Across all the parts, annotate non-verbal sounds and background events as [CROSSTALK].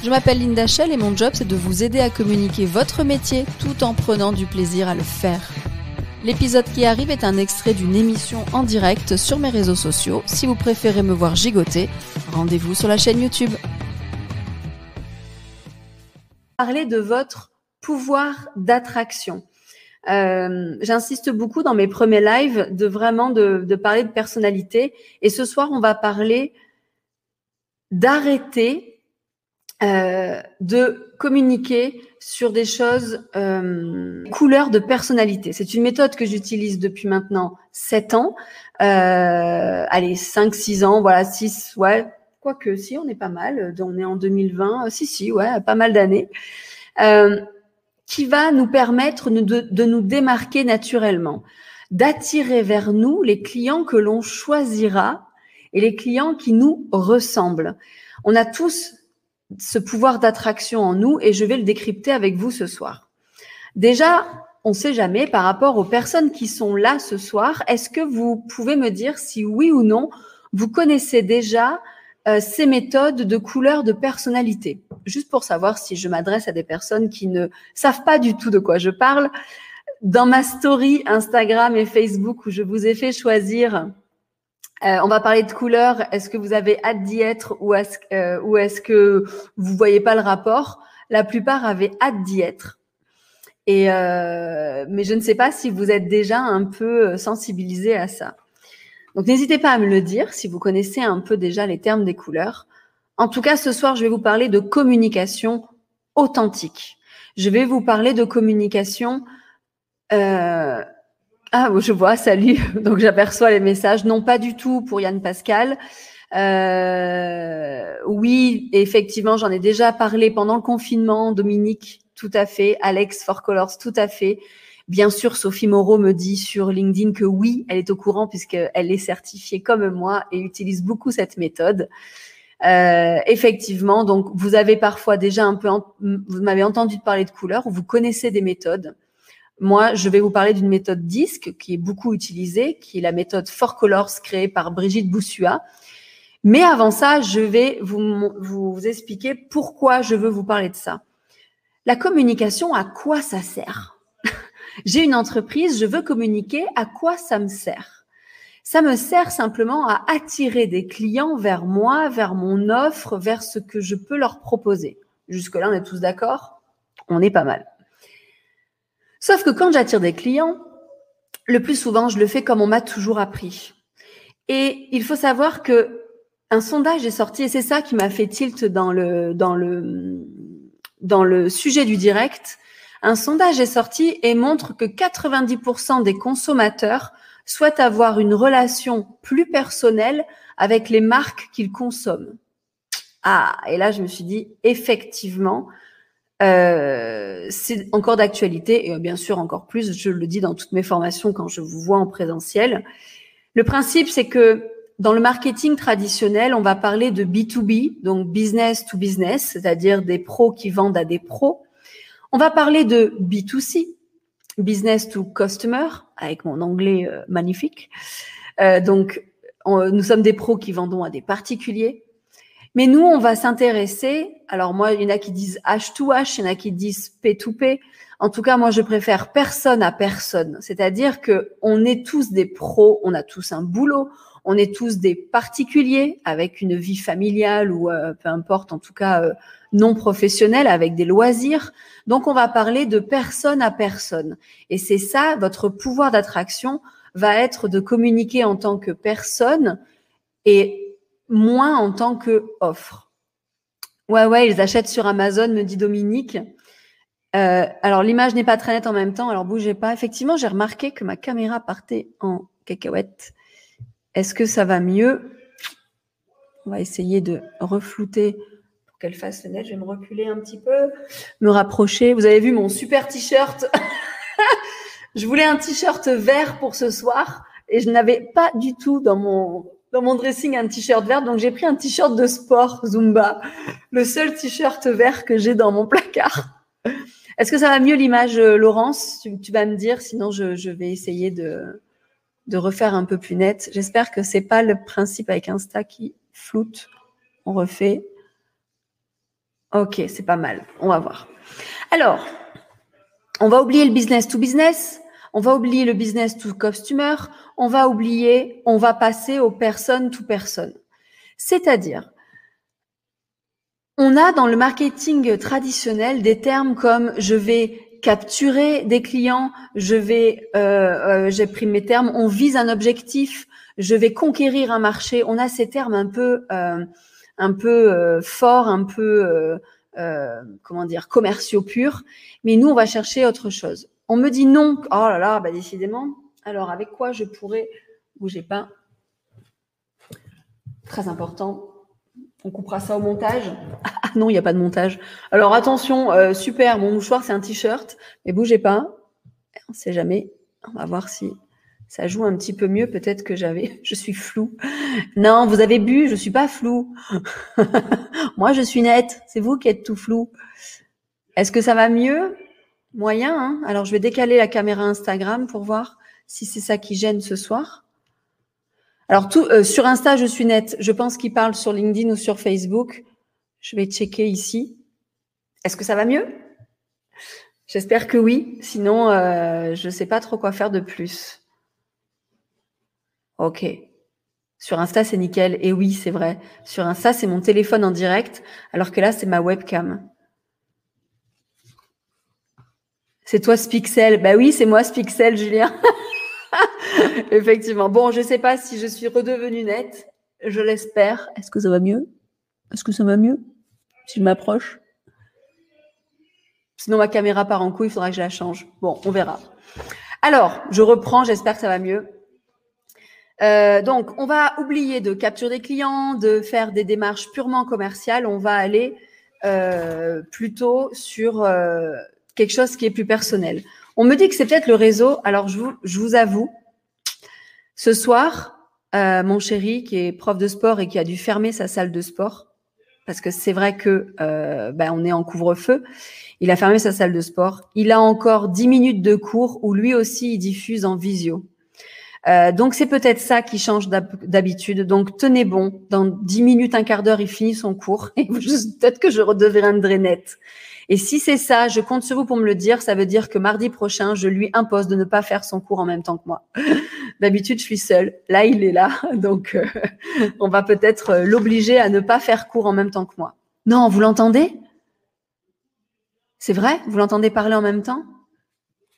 Je m'appelle Linda Shell et mon job c'est de vous aider à communiquer votre métier tout en prenant du plaisir à le faire. L'épisode qui arrive est un extrait d'une émission en direct sur mes réseaux sociaux. Si vous préférez me voir gigoter, rendez-vous sur la chaîne YouTube. Parler de votre pouvoir d'attraction. Euh, J'insiste beaucoup dans mes premiers lives de vraiment de, de parler de personnalité. Et ce soir, on va parler d'arrêter euh, de communiquer sur des choses euh, couleurs de personnalité. C'est une méthode que j'utilise depuis maintenant 7 ans. Euh, allez, 5, 6 ans, voilà, 6, ouais, quoique si, on est pas mal. On est en 2020, si, si, ouais, pas mal d'années. Euh, qui va nous permettre de nous démarquer naturellement, d'attirer vers nous les clients que l'on choisira et les clients qui nous ressemblent. On a tous ce pouvoir d'attraction en nous et je vais le décrypter avec vous ce soir. Déjà, on ne sait jamais par rapport aux personnes qui sont là ce soir, est-ce que vous pouvez me dire si oui ou non vous connaissez déjà euh, ces méthodes de couleur de personnalité? Juste pour savoir si je m'adresse à des personnes qui ne savent pas du tout de quoi je parle. Dans ma story Instagram et Facebook où je vous ai fait choisir euh, on va parler de couleurs. Est-ce que vous avez hâte d'y être ou est-ce euh, que vous voyez pas le rapport? La plupart avaient hâte d'y être. Euh, mais je ne sais pas si vous êtes déjà un peu sensibilisé à ça. Donc n'hésitez pas à me le dire si vous connaissez un peu déjà les termes des couleurs. En tout cas, ce soir, je vais vous parler de communication authentique. Je vais vous parler de communication ah, je vois, salut. [LAUGHS] Donc j'aperçois les messages. Non, pas du tout pour Yann Pascal. Euh, oui, effectivement, j'en ai déjà parlé pendant le confinement. Dominique, tout à fait. Alex For Colors, tout à fait. Bien sûr, Sophie Moreau me dit sur LinkedIn que oui, elle est au courant puisqu'elle est certifiée comme moi et utilise beaucoup cette méthode. Euh, effectivement, donc vous avez parfois déjà un peu, vous m'avez entendu parler de couleurs ou vous connaissez des méthodes. Moi, je vais vous parler d'une méthode disque qui est beaucoup utilisée, qui est la méthode Four Colors créée par Brigitte Boussua. Mais avant ça, je vais vous, vous expliquer pourquoi je veux vous parler de ça. La communication, à quoi ça sert? [LAUGHS] J'ai une entreprise, je veux communiquer, à quoi ça me sert? Ça me sert simplement à attirer des clients vers moi, vers mon offre, vers ce que je peux leur proposer. Jusque-là, on est tous d'accord? On est pas mal. Sauf que quand j'attire des clients, le plus souvent, je le fais comme on m'a toujours appris. Et il faut savoir que un sondage est sorti et c'est ça qui m'a fait tilt dans le dans le dans le sujet du direct. Un sondage est sorti et montre que 90% des consommateurs souhaitent avoir une relation plus personnelle avec les marques qu'ils consomment. Ah, et là je me suis dit effectivement, euh, c'est encore d'actualité et euh, bien sûr encore plus, je le dis dans toutes mes formations quand je vous vois en présentiel. Le principe, c'est que dans le marketing traditionnel, on va parler de B2B, donc business to business, c'est-à-dire des pros qui vendent à des pros. On va parler de B2C, business to customer, avec mon anglais euh, magnifique. Euh, donc, nous sommes des pros qui vendons à des particuliers. Mais nous, on va s'intéresser. Alors moi, il y en a qui disent H2H, il y en a qui disent P2P. En tout cas, moi, je préfère personne à personne. C'est-à-dire que on est tous des pros, on a tous un boulot, on est tous des particuliers avec une vie familiale ou euh, peu importe, en tout cas euh, non professionnelle, avec des loisirs. Donc, on va parler de personne à personne. Et c'est ça, votre pouvoir d'attraction va être de communiquer en tant que personne et moins en tant que offre. Ouais, ouais, ils achètent sur Amazon, me dit Dominique. Euh, alors l'image n'est pas très nette en même temps, alors bougez pas. Effectivement, j'ai remarqué que ma caméra partait en cacahuète. Est-ce que ça va mieux? On va essayer de reflouter pour qu'elle fasse le net. Je vais me reculer un petit peu, me rapprocher. Vous avez vu mon super t-shirt? [LAUGHS] Je voulais un t-shirt vert pour ce soir et je n'avais pas du tout dans mon dans mon dressing un t-shirt vert, donc j'ai pris un t-shirt de sport Zumba, le seul t-shirt vert que j'ai dans mon placard. Est-ce que ça va mieux l'image, euh, Laurence? Tu, vas me dire, sinon je, je, vais essayer de, de refaire un peu plus net. J'espère que c'est pas le principe avec Insta qui floute. On refait. Ok, c'est pas mal. On va voir. Alors, on va oublier le business to business. On va oublier le business to customer. On va oublier, on va passer aux personnes to personne. C'est-à-dire, on a dans le marketing traditionnel des termes comme je vais capturer des clients, je vais, euh, euh, j'ai pris mes termes, on vise un objectif, je vais conquérir un marché. On a ces termes un peu, euh, un peu forts, un peu, comment dire, commerciaux purs. Mais nous, on va chercher autre chose. On me dit non. Oh là là, bah décidément. Alors, avec quoi je pourrais bouger pas? Très important. On coupera ça au montage. [LAUGHS] Ah non, il n'y a pas de montage. Alors attention, euh, super, mon mouchoir c'est un t-shirt, mais bougez pas. On ne sait jamais. On va voir si ça joue un petit peu mieux. Peut-être que j'avais, [LAUGHS] je suis flou. Non, vous avez bu, je suis pas flou. [LAUGHS] Moi, je suis nette. C'est vous qui êtes tout flou. Est-ce que ça va mieux? Moyen. Hein Alors, je vais décaler la caméra Instagram pour voir si c'est ça qui gêne ce soir. Alors, tout, euh, sur Insta, je suis nette. Je pense qu'il parle sur LinkedIn ou sur Facebook. Je vais checker ici. Est-ce que ça va mieux? J'espère que oui. Sinon, euh, je ne sais pas trop quoi faire de plus. Ok. Sur Insta, c'est nickel. Et oui, c'est vrai. Sur Insta, c'est mon téléphone en direct, alors que là, c'est ma webcam. C'est toi, Spixel. Bah oui, c'est moi, Spixel, Julien. [LAUGHS] Effectivement. Bon, je ne sais pas si je suis redevenue nette. Je l'espère. Est-ce que ça va mieux? Est-ce que ça va mieux? Si je m'approche? Sinon, ma caméra part en couille, il faudra que je la change. Bon, on verra. Alors, je reprends, j'espère que ça va mieux. Euh, donc, on va oublier de capturer des clients, de faire des démarches purement commerciales. On va aller euh, plutôt sur euh, quelque chose qui est plus personnel. On me dit que c'est peut-être le réseau. Alors, je vous, avoue, ce soir, euh, mon chéri, qui est prof de sport et qui a dû fermer sa salle de sport, parce que c'est vrai que euh, ben, on est en couvre-feu, il a fermé sa salle de sport. Il a encore 10 minutes de cours où lui aussi il diffuse en visio. Euh, donc c'est peut-être ça qui change d'habitude. Donc tenez bon, dans 10 minutes, un quart d'heure, il finit son cours. [LAUGHS] Et peut-être que je redeviendrai nette. Et si c'est ça, je compte sur vous pour me le dire. Ça veut dire que mardi prochain, je lui impose de ne pas faire son cours en même temps que moi. [LAUGHS] D'habitude, je suis seule. Là, il est là. [LAUGHS] Donc, euh, on va peut-être euh, l'obliger à ne pas faire cours en même temps que moi. Non, vous l'entendez? C'est vrai? Vous l'entendez parler en même temps?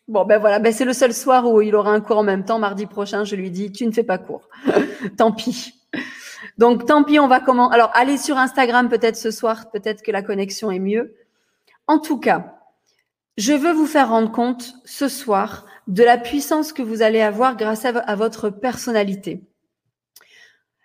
Bon, ben voilà, ben c'est le seul soir où il aura un cours en même temps. Mardi prochain, je lui dis, tu ne fais pas cours. [LAUGHS] tant pis. Donc, tant pis, on va comment Alors, allez sur Instagram peut-être ce soir, peut-être que la connexion est mieux. En tout cas, je veux vous faire rendre compte ce soir de la puissance que vous allez avoir grâce à, votre personnalité.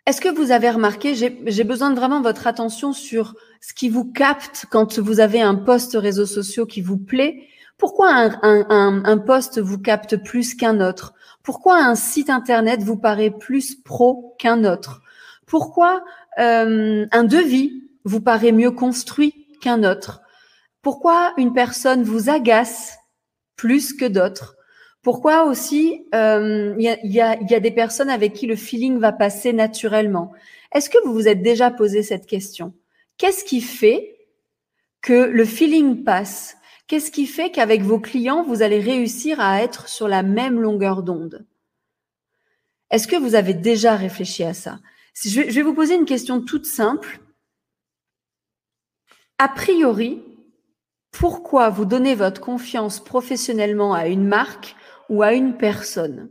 Est-ce que vous avez remarqué, j'ai besoin de vraiment votre attention sur ce qui vous capte quand vous avez un poste réseaux sociaux qui vous plaît? Pourquoi un, poste vous capte plus qu'un autre? Pourquoi un site internet vous paraît plus pro qu'un autre? Pourquoi euh, un devis vous paraît mieux construit qu'un autre? Pourquoi une personne vous agace plus que d'autres? Pourquoi aussi euh, il y, a, des personnes avec qui le feeling va passer naturellement? Est-ce que vous vous êtes déjà posé cette question? Qu'est-ce qui fait que le feeling passe? Qu'est-ce qui fait qu'avec vos clients, vous allez réussir à être sur la même longueur d'onde? Est-ce que vous avez déjà réfléchi à ça? Je vais vous poser une question toute simple. A priori, pourquoi vous donnez votre confiance professionnellement à une marque ou à une personne?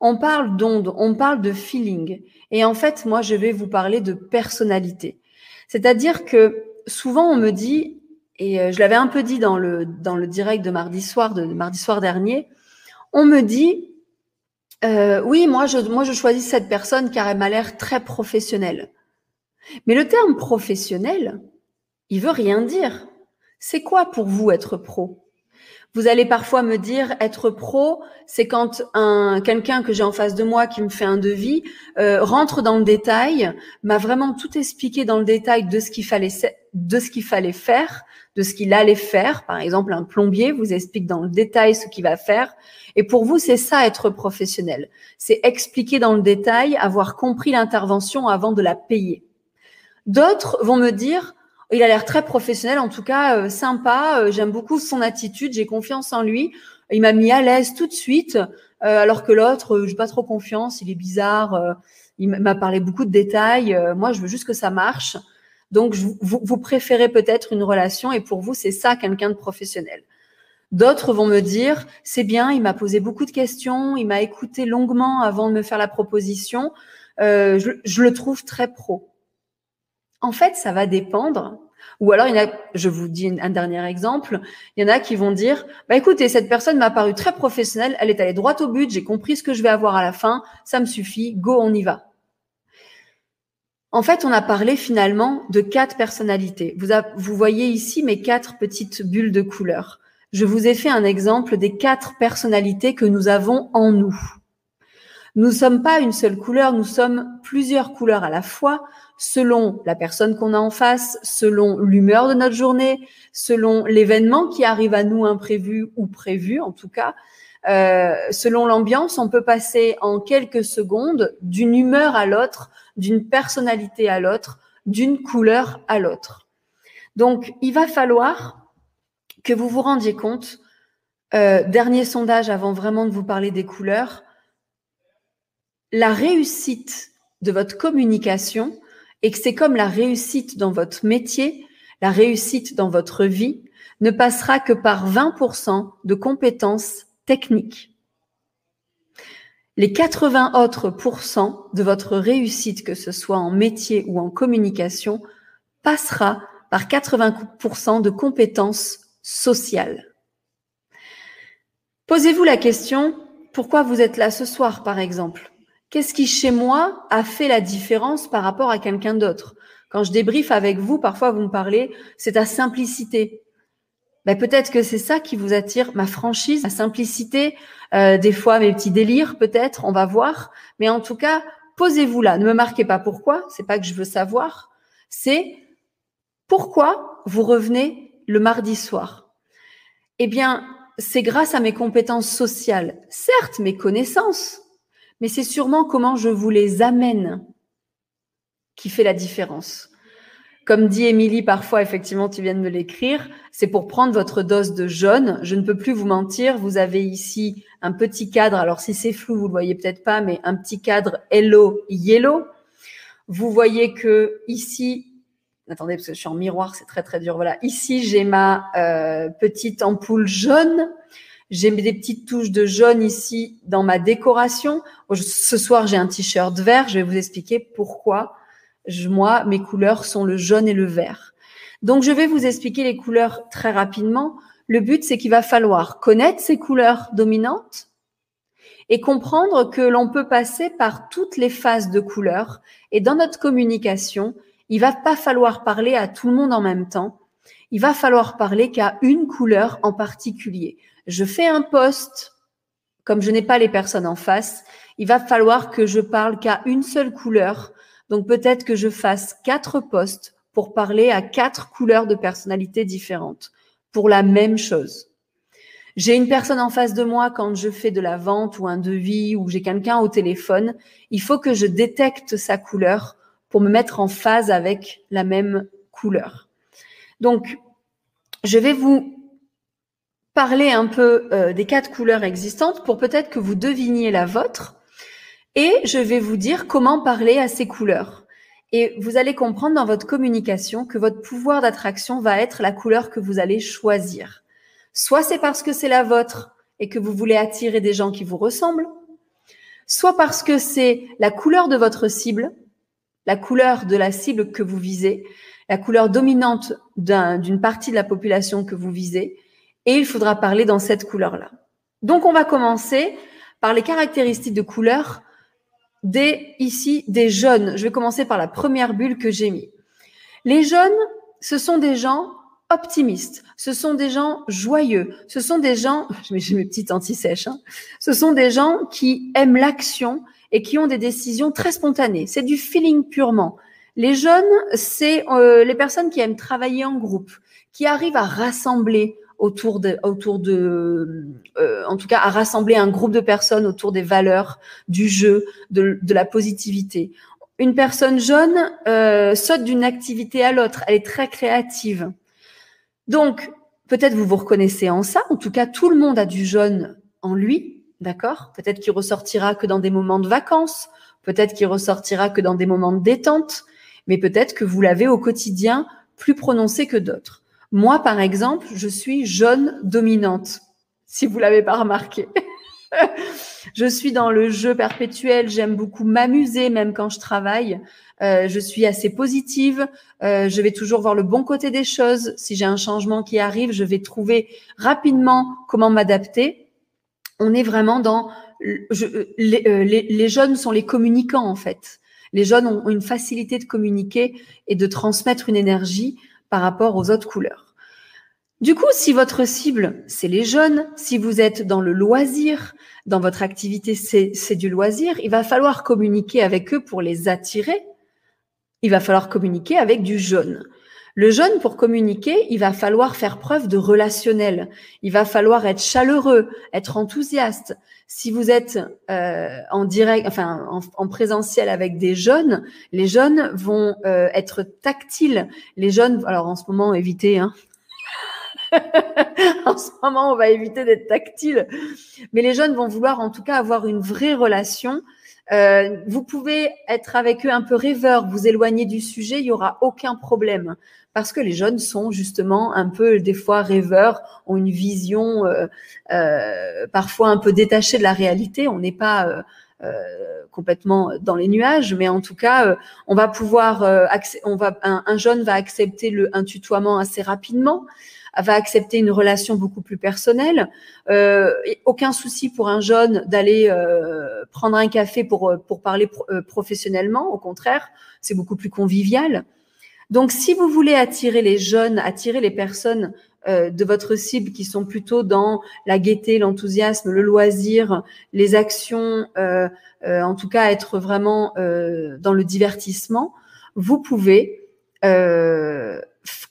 On parle d'onde, on parle de feeling. Et en fait, moi, je vais vous parler de personnalité. C'est-à-dire que souvent, on me dit, et euh, je l'avais un peu dit dans le, dans le direct de mardi soir, de, mardi soir dernier, on me dit, euh, oui, moi je, moi, je choisis cette personne car elle m'a l'air très professionnelle. Mais le terme professionnel, il veut rien dire. C'est quoi pour vous être pro? Vous allez parfois me dire être pro, c'est quand un quelqu'un que j'ai en face de moi qui me fait un devis euh, rentre dans le détail, m'a vraiment tout expliqué dans le détail de ce qu'il fallait de ce qu'il fallait faire, de ce qu'il allait faire. Par exemple, un plombier vous explique dans le détail ce qu'il va faire. Et pour vous, c'est ça être professionnel. C'est expliquer dans le détail, avoir compris l'intervention avant de la payer. D'autres vont me dire il a l'air très professionnel, en tout cas euh, sympa. Euh, j'aime beaucoup son attitude, j'ai confiance en lui. Il m'a mis à l'aise tout de suite, euh, alors que l'autre, j'ai pas trop confiance. Il est bizarre. il m'a parlé beaucoup de détails. moi, je veux juste que ça marche. Donc, vous, préférez peut-être une relation, et pour vous, c'est ça quelqu'un de professionnel. D'autres vont me dire, c'est bien, il m'a posé beaucoup de questions, il m'a écouté longuement avant de me faire la proposition. je, je le trouve très pro. En fait, ça va dépendre. Ou alors, il y a, je vous dis un dernier exemple, il y en a qui vont dire, bah écoutez, cette personne m'a paru très professionnelle, elle est allée droit au but, j'ai compris ce que je vais avoir à la fin, ça me suffit, go, on y va. En fait, on a parlé finalement de quatre personnalités. Vous, vous voyez ici mes quatre petites bulles de couleurs. Je vous ai fait un exemple des quatre personnalités que nous avons en nous. Nous ne sommes pas une seule couleur, nous sommes plusieurs couleurs à la fois, selon la personne qu'on a en face, selon l'humeur de notre journée, selon l'événement qui arrive à nous imprévu ou prévu en tout cas. Euh, selon l'ambiance, on peut passer en quelques secondes d'une humeur à l'autre, d'une personnalité à l'autre, d'une couleur à l'autre. Donc, il va falloir que vous vous rendiez compte, euh, dernier sondage avant vraiment de vous parler des couleurs, la réussite de votre communication et que c'est comme la réussite dans votre métier, la réussite dans votre vie ne passera que par 20% de compétences techniques. Les 80 autres pourcents de votre réussite, que ce soit en métier ou en communication, passera par 80% de compétences sociales. Posez-vous la question, pourquoi vous êtes là ce soir, par exemple? Qu'est-ce qui, chez moi, a fait la différence par rapport à quelqu'un d'autre? Quand je débriefe avec vous, parfois vous me parlez, c'est ta simplicité. Ben, peut-être que c'est ça qui vous attire, ma franchise, ma simplicité, euh, des fois mes petits délires, peut-être, on va voir. Mais en tout cas, posez-vous là. Ne me marquez pas pourquoi, c'est pas que je veux savoir. C'est pourquoi vous revenez le mardi soir? Eh bien, c'est grâce à mes compétences sociales, certes mes connaissances, mais c'est sûrement comment je vous les amène qui fait la différence. Comme dit Émilie, parfois, effectivement, tu viens de me l'écrire, c'est pour prendre votre dose de jaune. Je ne peux plus vous mentir. Vous avez ici un petit cadre. Alors, si c'est flou, vous le voyez peut-être pas, mais un petit cadre hello yellow. Vous voyez que ici, attendez, parce que je suis en miroir, c'est très, très dur. Voilà. Ici, j'ai ma euh, petite ampoule jaune. J'ai mis des petites touches de jaune ici dans ma décoration. Ce soir, j'ai un t-shirt vert. Je vais vous expliquer pourquoi moi, mes couleurs sont le jaune et le vert. Donc, je vais vous expliquer les couleurs très rapidement. Le but, c'est qu'il va falloir connaître ces couleurs dominantes et comprendre que l'on peut passer par toutes les phases de couleurs. Et dans notre communication, il va pas falloir parler à tout le monde en même temps. Il va falloir parler qu'à une couleur en particulier je fais un poste, comme je n'ai pas les personnes en face, il va falloir que je parle qu'à une seule couleur. Donc peut-être que je fasse quatre postes pour parler à quatre couleurs de personnalités différentes pour la même chose. J'ai une personne en face de moi quand je fais de la vente ou un devis ou j'ai quelqu'un au téléphone. Il faut que je détecte sa couleur pour me mettre en phase avec la même couleur. Donc, je vais vous parler un peu euh, des quatre couleurs existantes pour peut-être que vous deviniez la vôtre. Et je vais vous dire comment parler à ces couleurs. Et vous allez comprendre dans votre communication que votre pouvoir d'attraction va être la couleur que vous allez choisir. Soit c'est parce que c'est la vôtre et que vous voulez attirer des gens qui vous ressemblent, soit parce que c'est la couleur de votre cible, la couleur de la cible que vous visez, la couleur dominante d'une partie de la population que vous visez, et il faudra parler dans cette couleur-là. Donc, on va commencer par les caractéristiques de couleur des, ici, des jaunes. Je vais commencer par la première bulle que j'ai mis. Les jaunes, ce sont des gens optimistes, ce sont des gens joyeux, ce sont des gens, [LAUGHS] j'ai mes petites anti-sèches, hein, ce sont des gens qui aiment l'action et qui ont des décisions très spontanées. C'est du feeling purement. Les jeunes, c'est euh, les personnes qui aiment travailler en groupe, qui arrivent à rassembler autour de, autour de, euh, en tout cas, à rassembler un groupe de personnes autour des valeurs, du jeu, de, la positivité. Une personne jeune euh, saute d'une activité à l'autre. Elle est très créative. Donc, peut-être vous vous reconnaissez en ça. En tout cas, tout le monde a du jeune en lui, d'accord? Peut-être qu'il ressortira que dans des moments de vacances. Peut-être qu'il ressortira que dans des moments de détente. Mais peut-être que vous l'avez au quotidien plus prononcé que d'autres. Moi, par exemple, je suis jeune dominante, si vous l'avez pas remarqué. [LAUGHS] je suis dans le jeu perpétuel, j'aime beaucoup m'amuser, même quand je travaille. Euh, je suis assez positive, euh, je vais toujours voir le bon côté des choses. Si j'ai un changement qui arrive, je vais trouver rapidement comment m'adapter. On est vraiment dans... Euh, les, les jeunes sont les communicants, en fait. Les jeunes ont une facilité de communiquer et de transmettre une énergie par rapport aux autres couleurs. Du coup, si votre cible, c'est les jeunes, si vous êtes dans le loisir, dans votre activité, c'est du loisir, il va falloir communiquer avec eux pour les attirer. Il va falloir communiquer avec du jeune. Le jeune, pour communiquer, il va falloir faire preuve de relationnel. Il va falloir être chaleureux, être enthousiaste. Si vous êtes euh, en direct, enfin en, présentiel avec des jeunes, les jeunes vont euh, être tactiles. Les jeunes, alors en ce moment, évitez. Hein. [LAUGHS] en ce moment, on va éviter d'être tactile. Mais les jeunes vont vouloir en tout cas avoir une vraie relation euh, vous pouvez être avec eux un peu rêveur, vous éloigner du sujet, il y aura aucun problème parce que les jeunes sont justement un peu des fois rêveurs, ont une vision euh, euh, parfois un peu détachée de la réalité. On n'est pas euh, euh complètement dans les nuages, mais en tout cas, euh, on va pouvoir, on va, un, un, jeune va accepter le, un tutoiement assez rapidement va accepter une relation beaucoup plus personnelle. Euh, aucun souci pour un jeune d'aller euh, prendre un café pour, pour parler professionnellement. Au contraire, c'est beaucoup plus convivial. Donc, si vous voulez attirer les jeunes, attirer les personnes euh, de votre cible qui sont plutôt dans la gaieté, l'enthousiasme, le loisir, les actions, euh, euh, en tout cas être vraiment dans le divertissement, vous pouvez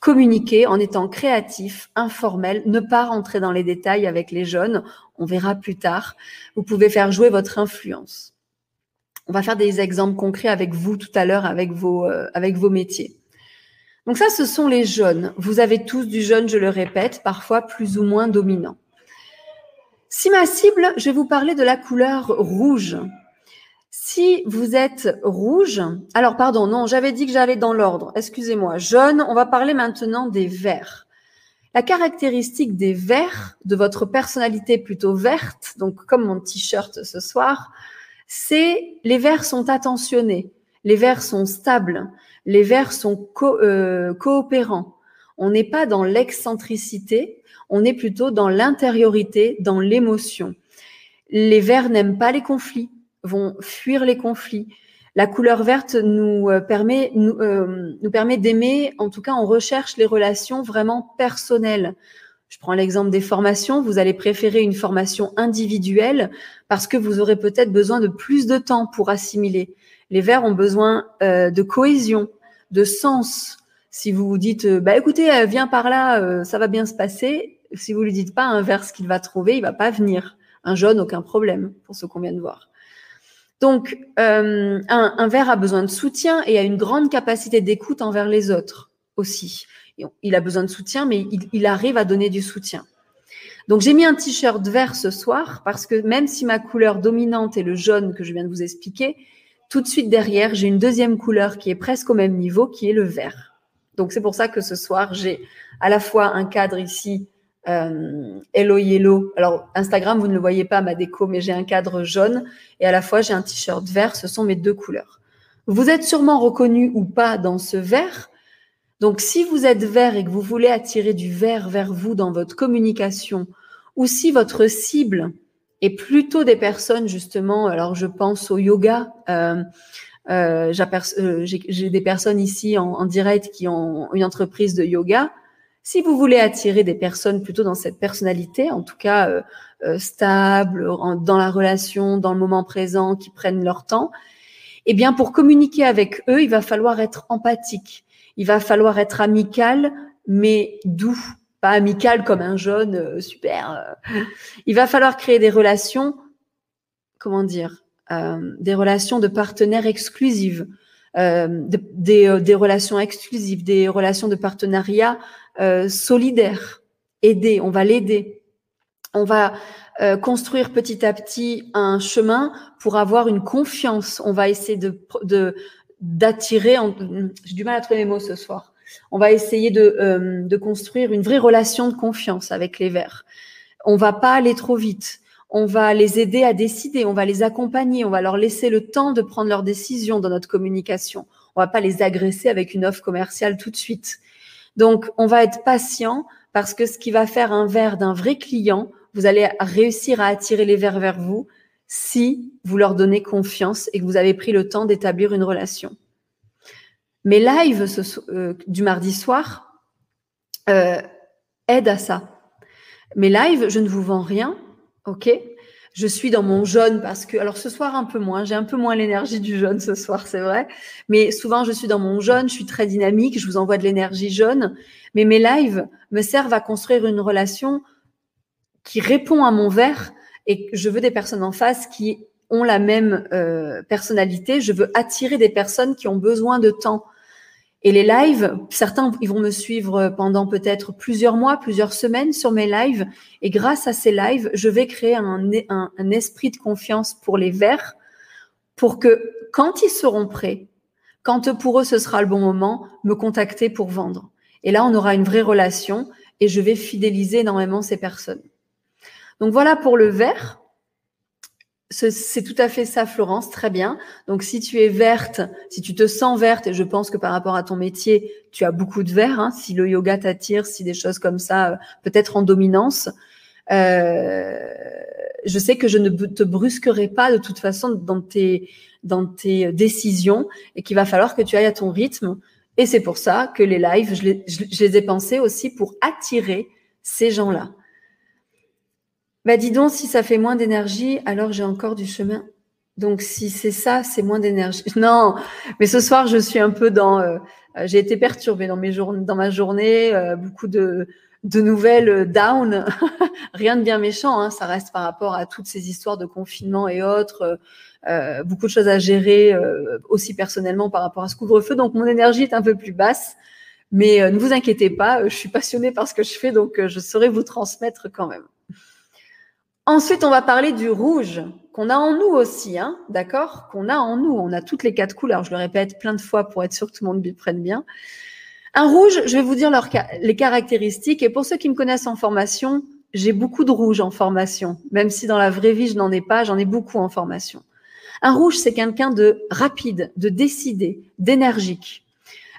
communiquer en étant créatif, informel, ne pas rentrer dans les détails avec les jeunes. On verra plus tard. Vous pouvez faire jouer votre influence. On va faire des exemples concrets avec vous tout à l'heure avec vos avec vos métiers. Donc ça, ce sont les jeunes. Vous avez tous du jeune, je le répète, parfois plus ou moins dominant. Si ma cible, je vais vous parler de la couleur rouge. Si vous êtes rouge, alors pardon, non, j'avais dit que j'allais dans l'ordre. Excusez-moi. Jeune, on va parler maintenant des verts. La caractéristique des verts, de votre personnalité plutôt verte, donc comme mon t-shirt ce soir, c'est les verts sont attentionnés, les verts sont stables, les vers sont euh, coopérants. On n'est pas dans l'excentricité, on est plutôt dans l'intériorité, dans l'émotion. Les vers n'aiment pas les conflits, vont fuir les conflits. La couleur verte nous euh, permet, euh, nous permet d'aimer, en tout cas, on recherche les relations vraiment personnelles. Je prends l'exemple des formations. Vous allez préférer une formation individuelle parce que vous aurez peut-être besoin de plus de temps pour assimiler. Les vers ont besoin euh, de cohésion, de sens. Si vous vous dites, euh, bah écoutez, euh, viens par là, ça va bien se passer. Si vous lui dites pas un vers qu'il va trouver, il va pas venir. Un jaune, aucun problème pour ce qu'on vient de voir. Donc, un, un vers a besoin de soutien et a une grande capacité d'écoute envers les autres aussi. Il a besoin de soutien, mais il, il arrive à donner du soutien. Donc j'ai mis un t-shirt vert ce soir parce que même si ma couleur dominante est le jaune que je viens de vous expliquer, tout de suite derrière, j'ai une deuxième couleur qui est presque au même niveau, qui est le vert. Donc c'est pour ça que ce soir, j'ai à la fois un cadre ici, euh, Hello Yellow. Alors Instagram, vous ne le voyez pas, ma déco, mais j'ai un cadre jaune et à la fois j'ai un t-shirt vert. Ce sont mes deux couleurs. Vous êtes sûrement reconnu ou pas dans ce vert. Donc si vous êtes vert et que vous voulez attirer du vert vers vous dans votre communication, ou si votre cible et plutôt des personnes justement. Alors je pense au yoga. Euh, euh, euh j'ai des personnes ici en, direct qui ont une entreprise de yoga. Si vous voulez attirer des personnes plutôt dans cette personnalité, en tout cas euh, stable, dans la relation, dans le moment présent, qui prennent leur temps, eh bien pour communiquer avec eux, il va falloir être empathique, il va falloir être amical, mais doux, pas amical comme un jeune euh, super. Il va falloir créer des relations, comment dire, des relations de partenaires exclusives. des, relations exclusives, des relations de partenariat euh, solidaire, aider, on va l'aider. On va euh, construire petit à petit un chemin pour avoir une confiance. On va essayer de d'attirer. J'ai du mal à trouver mes mots ce soir. On va essayer de, euh, de construire une vraie relation de confiance avec les vers. On va pas aller trop vite. On va les aider à décider. On va les accompagner. On va leur laisser le temps de prendre leurs décisions dans notre communication. On va pas les agresser avec une offre commerciale tout de suite. Donc, on va être patient parce que ce qui va faire un verre d'un vrai client, vous allez réussir à attirer les verres vers vous si vous leur donnez confiance et que vous avez pris le temps d'établir une relation. Mes lives euh, du mardi soir euh, aident à ça. Mes lives, je ne vous vends rien, ok? Je suis dans mon jaune parce que, alors ce soir un peu moins, j'ai un peu moins l'énergie du jaune ce soir, c'est vrai. Mais souvent je suis dans mon jaune, je suis très dynamique, je vous envoie de l'énergie jaune. Mais mes lives me servent à construire une relation qui répond à mon vert et je veux des personnes en face qui ont la même euh, personnalité. Je veux attirer des personnes qui ont besoin de temps. Et les lives, certains, ils vont me suivre pendant peut-être plusieurs mois, plusieurs semaines sur mes lives. Et grâce à ces lives, je vais créer un, un, esprit de confiance pour les verts pour que quand ils seront prêts, quand pour eux ce sera le bon moment, me contacter pour vendre. Et là, on aura une vraie relation et je vais fidéliser énormément ces personnes. Donc voilà pour le vert. C'est tout à fait ça, Florence, très bien. Donc, si tu es verte, si tu te sens verte, et je pense que par rapport à ton métier, tu as beaucoup de vert, hein, si le yoga t'attire, si des choses comme ça, euh, peut-être en dominance, euh, je sais que je ne te brusquerai pas de toute façon dans tes, dans tes décisions et qu'il va falloir que tu ailles à ton rythme. Et c'est pour ça que les lives, je les, je les ai pensés aussi pour attirer ces gens-là. Bah dis donc, si ça fait moins d'énergie, alors j'ai encore du chemin. Donc si c'est ça, c'est moins d'énergie. [LAUGHS] Non, mais ce soir, je suis un peu dans... Euh, j'ai été perturbée dans, mes journées, dans ma journée, euh, beaucoup de, de nouvelles down. [LAUGHS] Rien de bien méchant, hein, ça reste par rapport à toutes ces histoires de confinement et autres. Euh, beaucoup de choses à gérer aussi personnellement par rapport à ce couvre-feu. Donc mon énergie est un peu plus basse. Mais ne vous inquiétez pas, je suis passionnée par ce que je fais, donc je saurai vous transmettre quand même. Ensuite, on va parler du rouge qu'on a en nous aussi, hein, d'accord? Qu'on a en nous. On a toutes les quatre couleurs. Je le répète plein de fois pour être sûr que tout le monde prenne bien. Un rouge, je vais vous dire les caractéristiques. Et pour ceux qui me connaissent en formation, j'ai beaucoup de rouge en formation. Même si dans la vraie vie, je n'en ai pas, j'en ai beaucoup en formation. Un rouge, c'est quelqu'un de rapide, de décidé, d'énergique.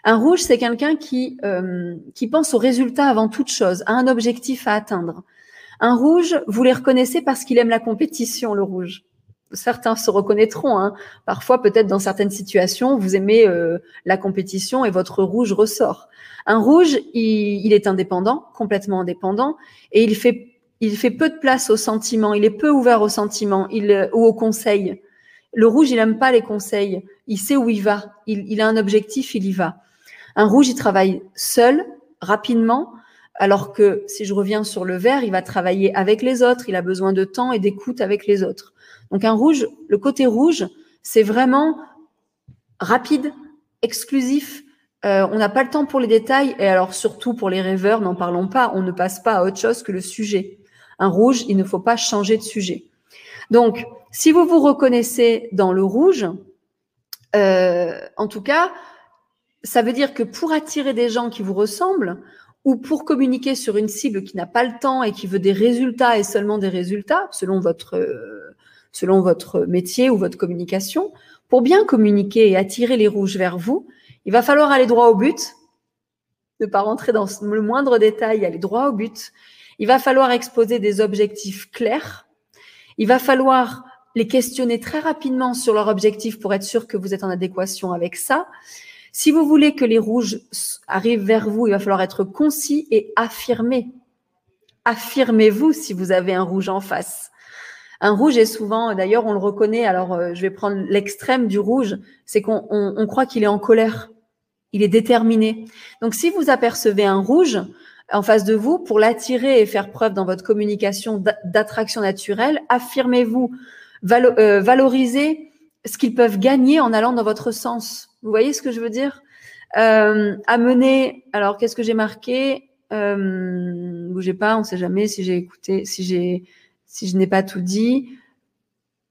Un rouge, c'est quelqu'un qui, euh, qui pense au résultat avant toute chose, à un objectif à atteindre. Un rouge, vous les reconnaissez parce qu'il aime la compétition, le rouge. Certains se reconnaîtront. Hein. Parfois, peut-être dans certaines situations, vous aimez euh, la compétition et votre rouge ressort. Un rouge, il, est indépendant, complètement indépendant, et il fait, il fait peu de place aux sentiments. Il est peu ouvert aux sentiments il, ou aux conseils. Le rouge, il aime pas les conseils. Il sait où il va. Il, il a un objectif, il y va. Un rouge, il travaille seul, rapidement, alors que si je reviens sur le vert, il va travailler avec les autres, il a besoin de temps et d'écoute avec les autres. Donc un rouge, le côté rouge, c'est vraiment rapide, exclusif. Euh, on n'a pas le temps pour les détails et alors surtout pour les rêveurs, n'en parlons pas. On ne passe pas à autre chose que le sujet. Un rouge, il ne faut pas changer de sujet. Donc, si vous vous reconnaissez dans le rouge, euh, en tout cas, ça veut dire que pour attirer des gens qui vous ressemblent, ou pour communiquer sur une cible qui n'a pas le temps et qui veut des résultats et seulement des résultats, selon votre, euh, selon votre métier ou votre communication, pour bien communiquer et attirer les rouges vers vous, il va falloir aller droit au but, ne pas rentrer dans le moindre détail, aller droit au but. Il va falloir exposer des objectifs clairs. Il va falloir les questionner très rapidement sur leur objectif pour être sûr que vous êtes en adéquation avec ça. Si vous voulez que les rouges arrivent vers vous, il va falloir être concis et affirmé. Affirmez-vous si vous avez un rouge en face. Un rouge est souvent, d'ailleurs, on le reconnaît. Alors, euh, je vais prendre l'extrême du rouge, c'est qu'on croit qu'il est en colère. Il est déterminé. Donc, si vous apercevez un rouge en face de vous, pour l'attirer et faire preuve dans votre communication d'attraction naturelle, affirmez-vous, euh, valorisez ce qu'ils peuvent gagner en allant dans votre sens. Vous voyez ce que je veux dire? Euh, Amener. Alors, qu'est-ce que j'ai marqué? Euh, Bougez pas, on ne sait jamais si j'ai écouté, si j'ai si je n'ai pas tout dit,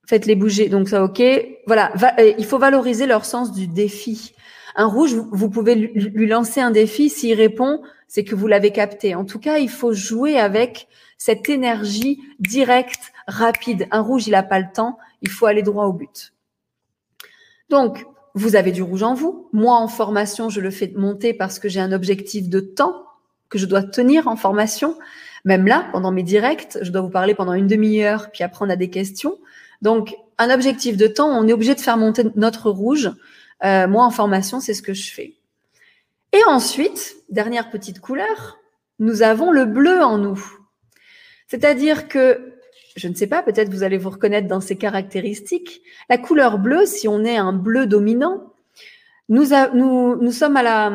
faites-les bouger. Donc ça, ok. Voilà, euh, il faut valoriser leur sens du défi. Un rouge, vous, pouvez lui, lancer un défi. S'il répond, c'est que vous l'avez capté. En tout cas, il faut jouer avec cette énergie directe, rapide. Un rouge, il n'a pas le temps. Il faut aller droit au but. Donc, vous avez du rouge en vous. Moi, en formation, je le fais monter parce que j'ai un objectif de temps que je dois tenir en formation. Même là, pendant mes directs, je dois vous parler pendant une demi-heure, puis après on a des questions. Donc, un objectif de temps, on est obligé de faire monter notre rouge. Euh, moi, en formation, c'est ce que je fais. Et ensuite, dernière petite couleur, nous avons le bleu en nous. C'est-à-dire que, je ne sais pas, peut-être vous allez vous reconnaître dans ces caractéristiques. La couleur bleue, si on est un bleu dominant, nous, sommes à la,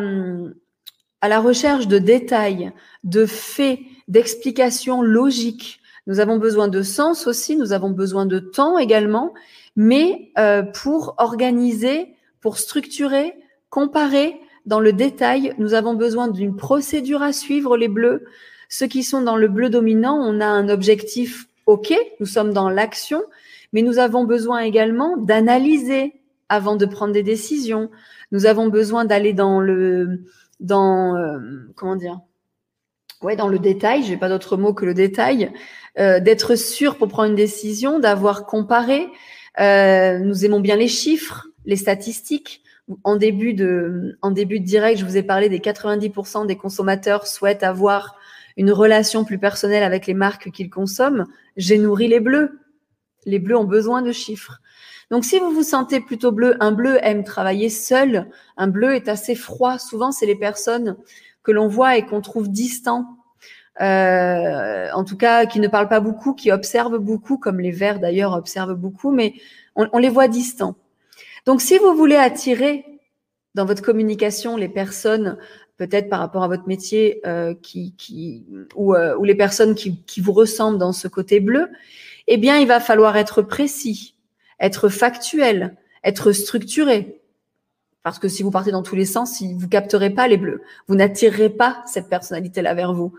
à la recherche de détails, de faits, d'explications logiques. Nous avons besoin de sens aussi, nous avons besoin de temps également, mais euh, pour organiser, pour structurer, comparer dans le détail, nous avons besoin d'une procédure à suivre, les bleus. Ceux qui sont dans le bleu dominant, on a un objectif, OK, nous sommes dans l'action, mais nous avons besoin également d'analyser avant de prendre des décisions. Nous avons besoin d'aller dans le, dans, euh, comment dire, ouais, dans le détail, j'ai pas d'autre mot que le détail, euh, d'être sûr pour prendre une décision, d'avoir comparé. Euh, nous aimons bien les chiffres, les statistiques. En début de, en début de direct, je vous ai parlé des 90% des consommateurs souhaitent avoir une relation plus personnelle avec les marques qu'ils consomment. J'ai nourri les bleus. Les bleus ont besoin de chiffres. Donc, si vous vous sentez plutôt bleu, un bleu aime travailler seul. Un bleu est assez froid. Souvent, c'est les personnes que l'on voit et qu'on trouve distants. Euh, en tout cas, qui ne parlent pas beaucoup, qui observent beaucoup, comme les verts d'ailleurs observent beaucoup, mais on, les voit distants. Donc, si vous voulez attirer dans votre communication les personnes, peut-être par rapport à votre métier, euh, qui, qui, ou, euh, ou, les personnes qui, qui vous ressemblent dans ce côté bleu, eh bien, il va falloir être précis, être factuel, être structuré. Parce que si vous partez dans tous les sens, vous capterez pas les bleus. Vous n'attirerez pas cette personnalité-là vers vous.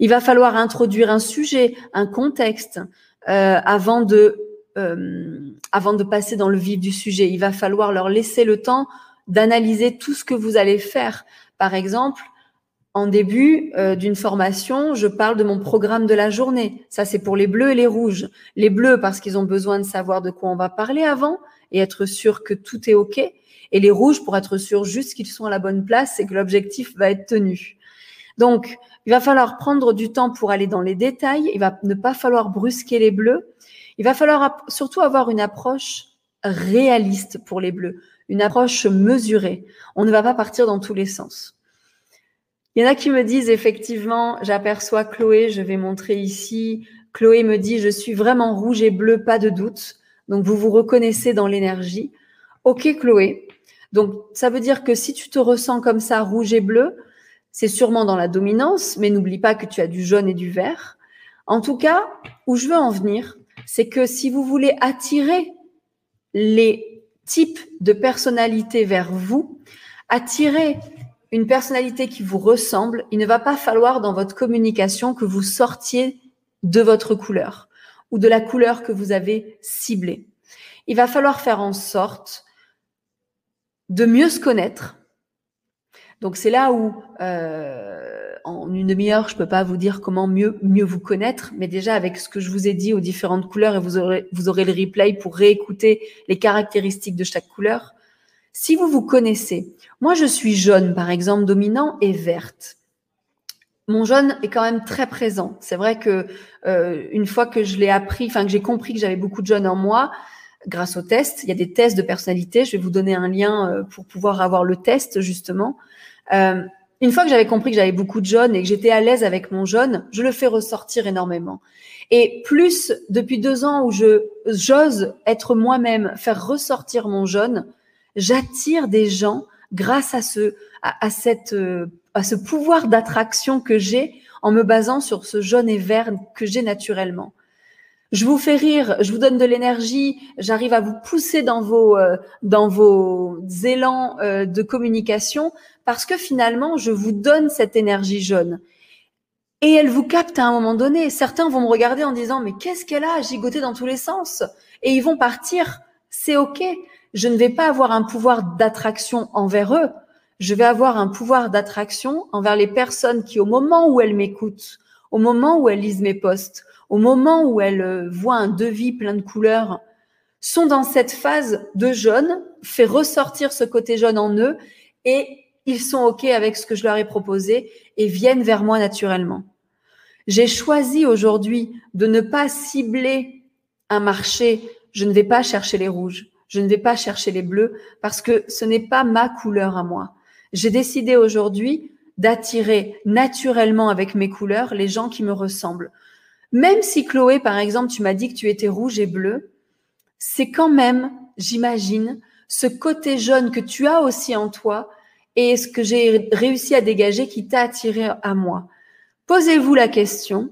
Il va falloir introduire un sujet, un contexte euh, avant de euh, avant de passer dans le vif du sujet. Il va falloir leur laisser le temps d'analyser tout ce que vous allez faire. Par exemple, en début euh, d'une formation, je parle de mon programme de la journée. Ça, c'est pour les bleus et les rouges. Les bleus parce qu'ils ont besoin de savoir de quoi on va parler avant et être sûr que tout est OK et les rouges pour être sûr juste qu'ils sont à la bonne place et que l'objectif va être tenu. Donc, il va falloir prendre du temps pour aller dans les détails. Il va ne pas falloir brusquer les bleus. Il va falloir surtout avoir une approche réaliste pour les bleus, une approche mesurée. On ne va pas partir dans tous les sens. Il y en a qui me disent effectivement, j'aperçois Chloé, je vais montrer ici. Chloé me dit, je suis vraiment rouge et bleu, pas de doute. Donc vous vous reconnaissez dans l'énergie. Ok Chloé, donc, ça veut dire que si tu te ressens comme ça, rouge et bleu, c'est sûrement dans la dominance, mais n'oublie pas que tu as du jaune et du vert. En tout cas, où je veux en venir, c'est que si vous voulez attirer les types de personnalités vers vous, attirer une personnalité qui vous ressemble, il ne va pas falloir dans votre communication que vous sortiez de votre couleur ou de la couleur que vous avez ciblée. Il va falloir faire en sorte de mieux se connaître. Donc c'est là où, euh, en une demi-heure, je peux pas vous dire comment mieux mieux vous connaître, mais déjà avec ce que je vous ai dit aux différentes couleurs, et vous aurez vous aurez le replay pour réécouter les caractéristiques de chaque couleur. Si vous vous connaissez, moi je suis jaune par exemple, dominant et verte. Mon jaune est quand même très présent. C'est vrai que euh, une fois que je l'ai appris, enfin que j'ai compris que j'avais beaucoup de jaune en moi, grâce au test. Il y a des tests de personnalité. Je vais vous donner un lien euh, pour pouvoir avoir le test justement. Euh, une fois que j'avais compris que j'avais beaucoup de jaunes et que j'étais à l'aise avec mon jaune, je le fais ressortir énormément. Et plus depuis deux ans où je j'ose être moi-même, faire ressortir mon jaune, j'attire des gens grâce à ce à, cette à ce pouvoir d'attraction que j'ai en me basant sur ce jaune et vert que j'ai naturellement. Je vous fais rire, je vous donne de l'énergie, j'arrive à vous pousser dans vos euh, dans vos élans euh, de communication parce que finalement je vous donne cette énergie jaune et elle vous capte à un moment donné. Certains vont me regarder en disant mais qu'est-ce qu'elle a à gigoter dans tous les sens? Et ils vont partir. C'est ok. Je ne vais pas avoir un pouvoir d'attraction envers eux. Je vais avoir un pouvoir d'attraction envers les personnes qui, au moment où elles m'écoutent, au moment où elles lisent mes posts, au moment où elles euh, voient un devis plein de couleurs, sont dans cette phase de jaune, fait ressortir ce côté jaune en eux et ils sont OK avec ce que je leur ai proposé et viennent vers moi naturellement. J'ai choisi aujourd'hui de ne pas cibler un marché. Je ne vais pas chercher les rouges. Je ne vais pas chercher les bleus parce que ce n'est pas ma couleur à moi. J'ai décidé aujourd'hui d'attirer naturellement avec mes couleurs les gens qui me ressemblent. Même si Chloé, par exemple, tu m'as dit que tu étais rouge et bleu, c'est quand même, j'imagine, ce côté jaune que tu as aussi en toi et ce que j'ai réussi à dégager qui t'a attiré à moi. Posez-vous la question.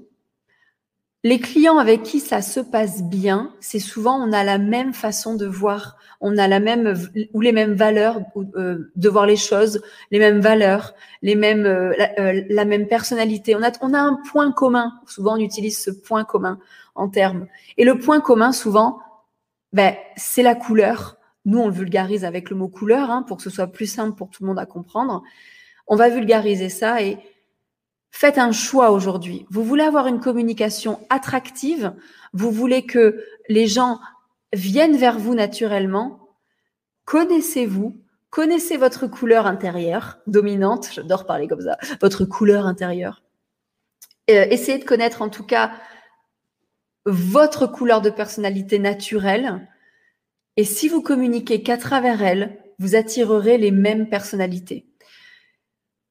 Les clients avec qui ça se passe bien, c'est souvent on a la même façon de voir, on a la même ou les mêmes valeurs euh, de voir les choses, les mêmes valeurs, les mêmes euh, euh, la, même personnalité. On a on a un point commun. Souvent on utilise ce point commun en termes. Et le point commun souvent, ben c'est la couleur. Nous on vulgarise avec le mot couleur hein, pour que ce soit plus simple pour tout le monde à comprendre. On va vulgariser ça et Faites un choix aujourd'hui. Vous voulez avoir une communication attractive, vous voulez que les gens viennent vers vous naturellement. Connaissez-vous, connaissez votre couleur intérieure dominante, j'adore parler comme ça, votre couleur intérieure. Euh, essayez de connaître en tout cas votre couleur de personnalité naturelle. Et si vous communiquez qu'à travers elle, vous attirerez les mêmes personnalités.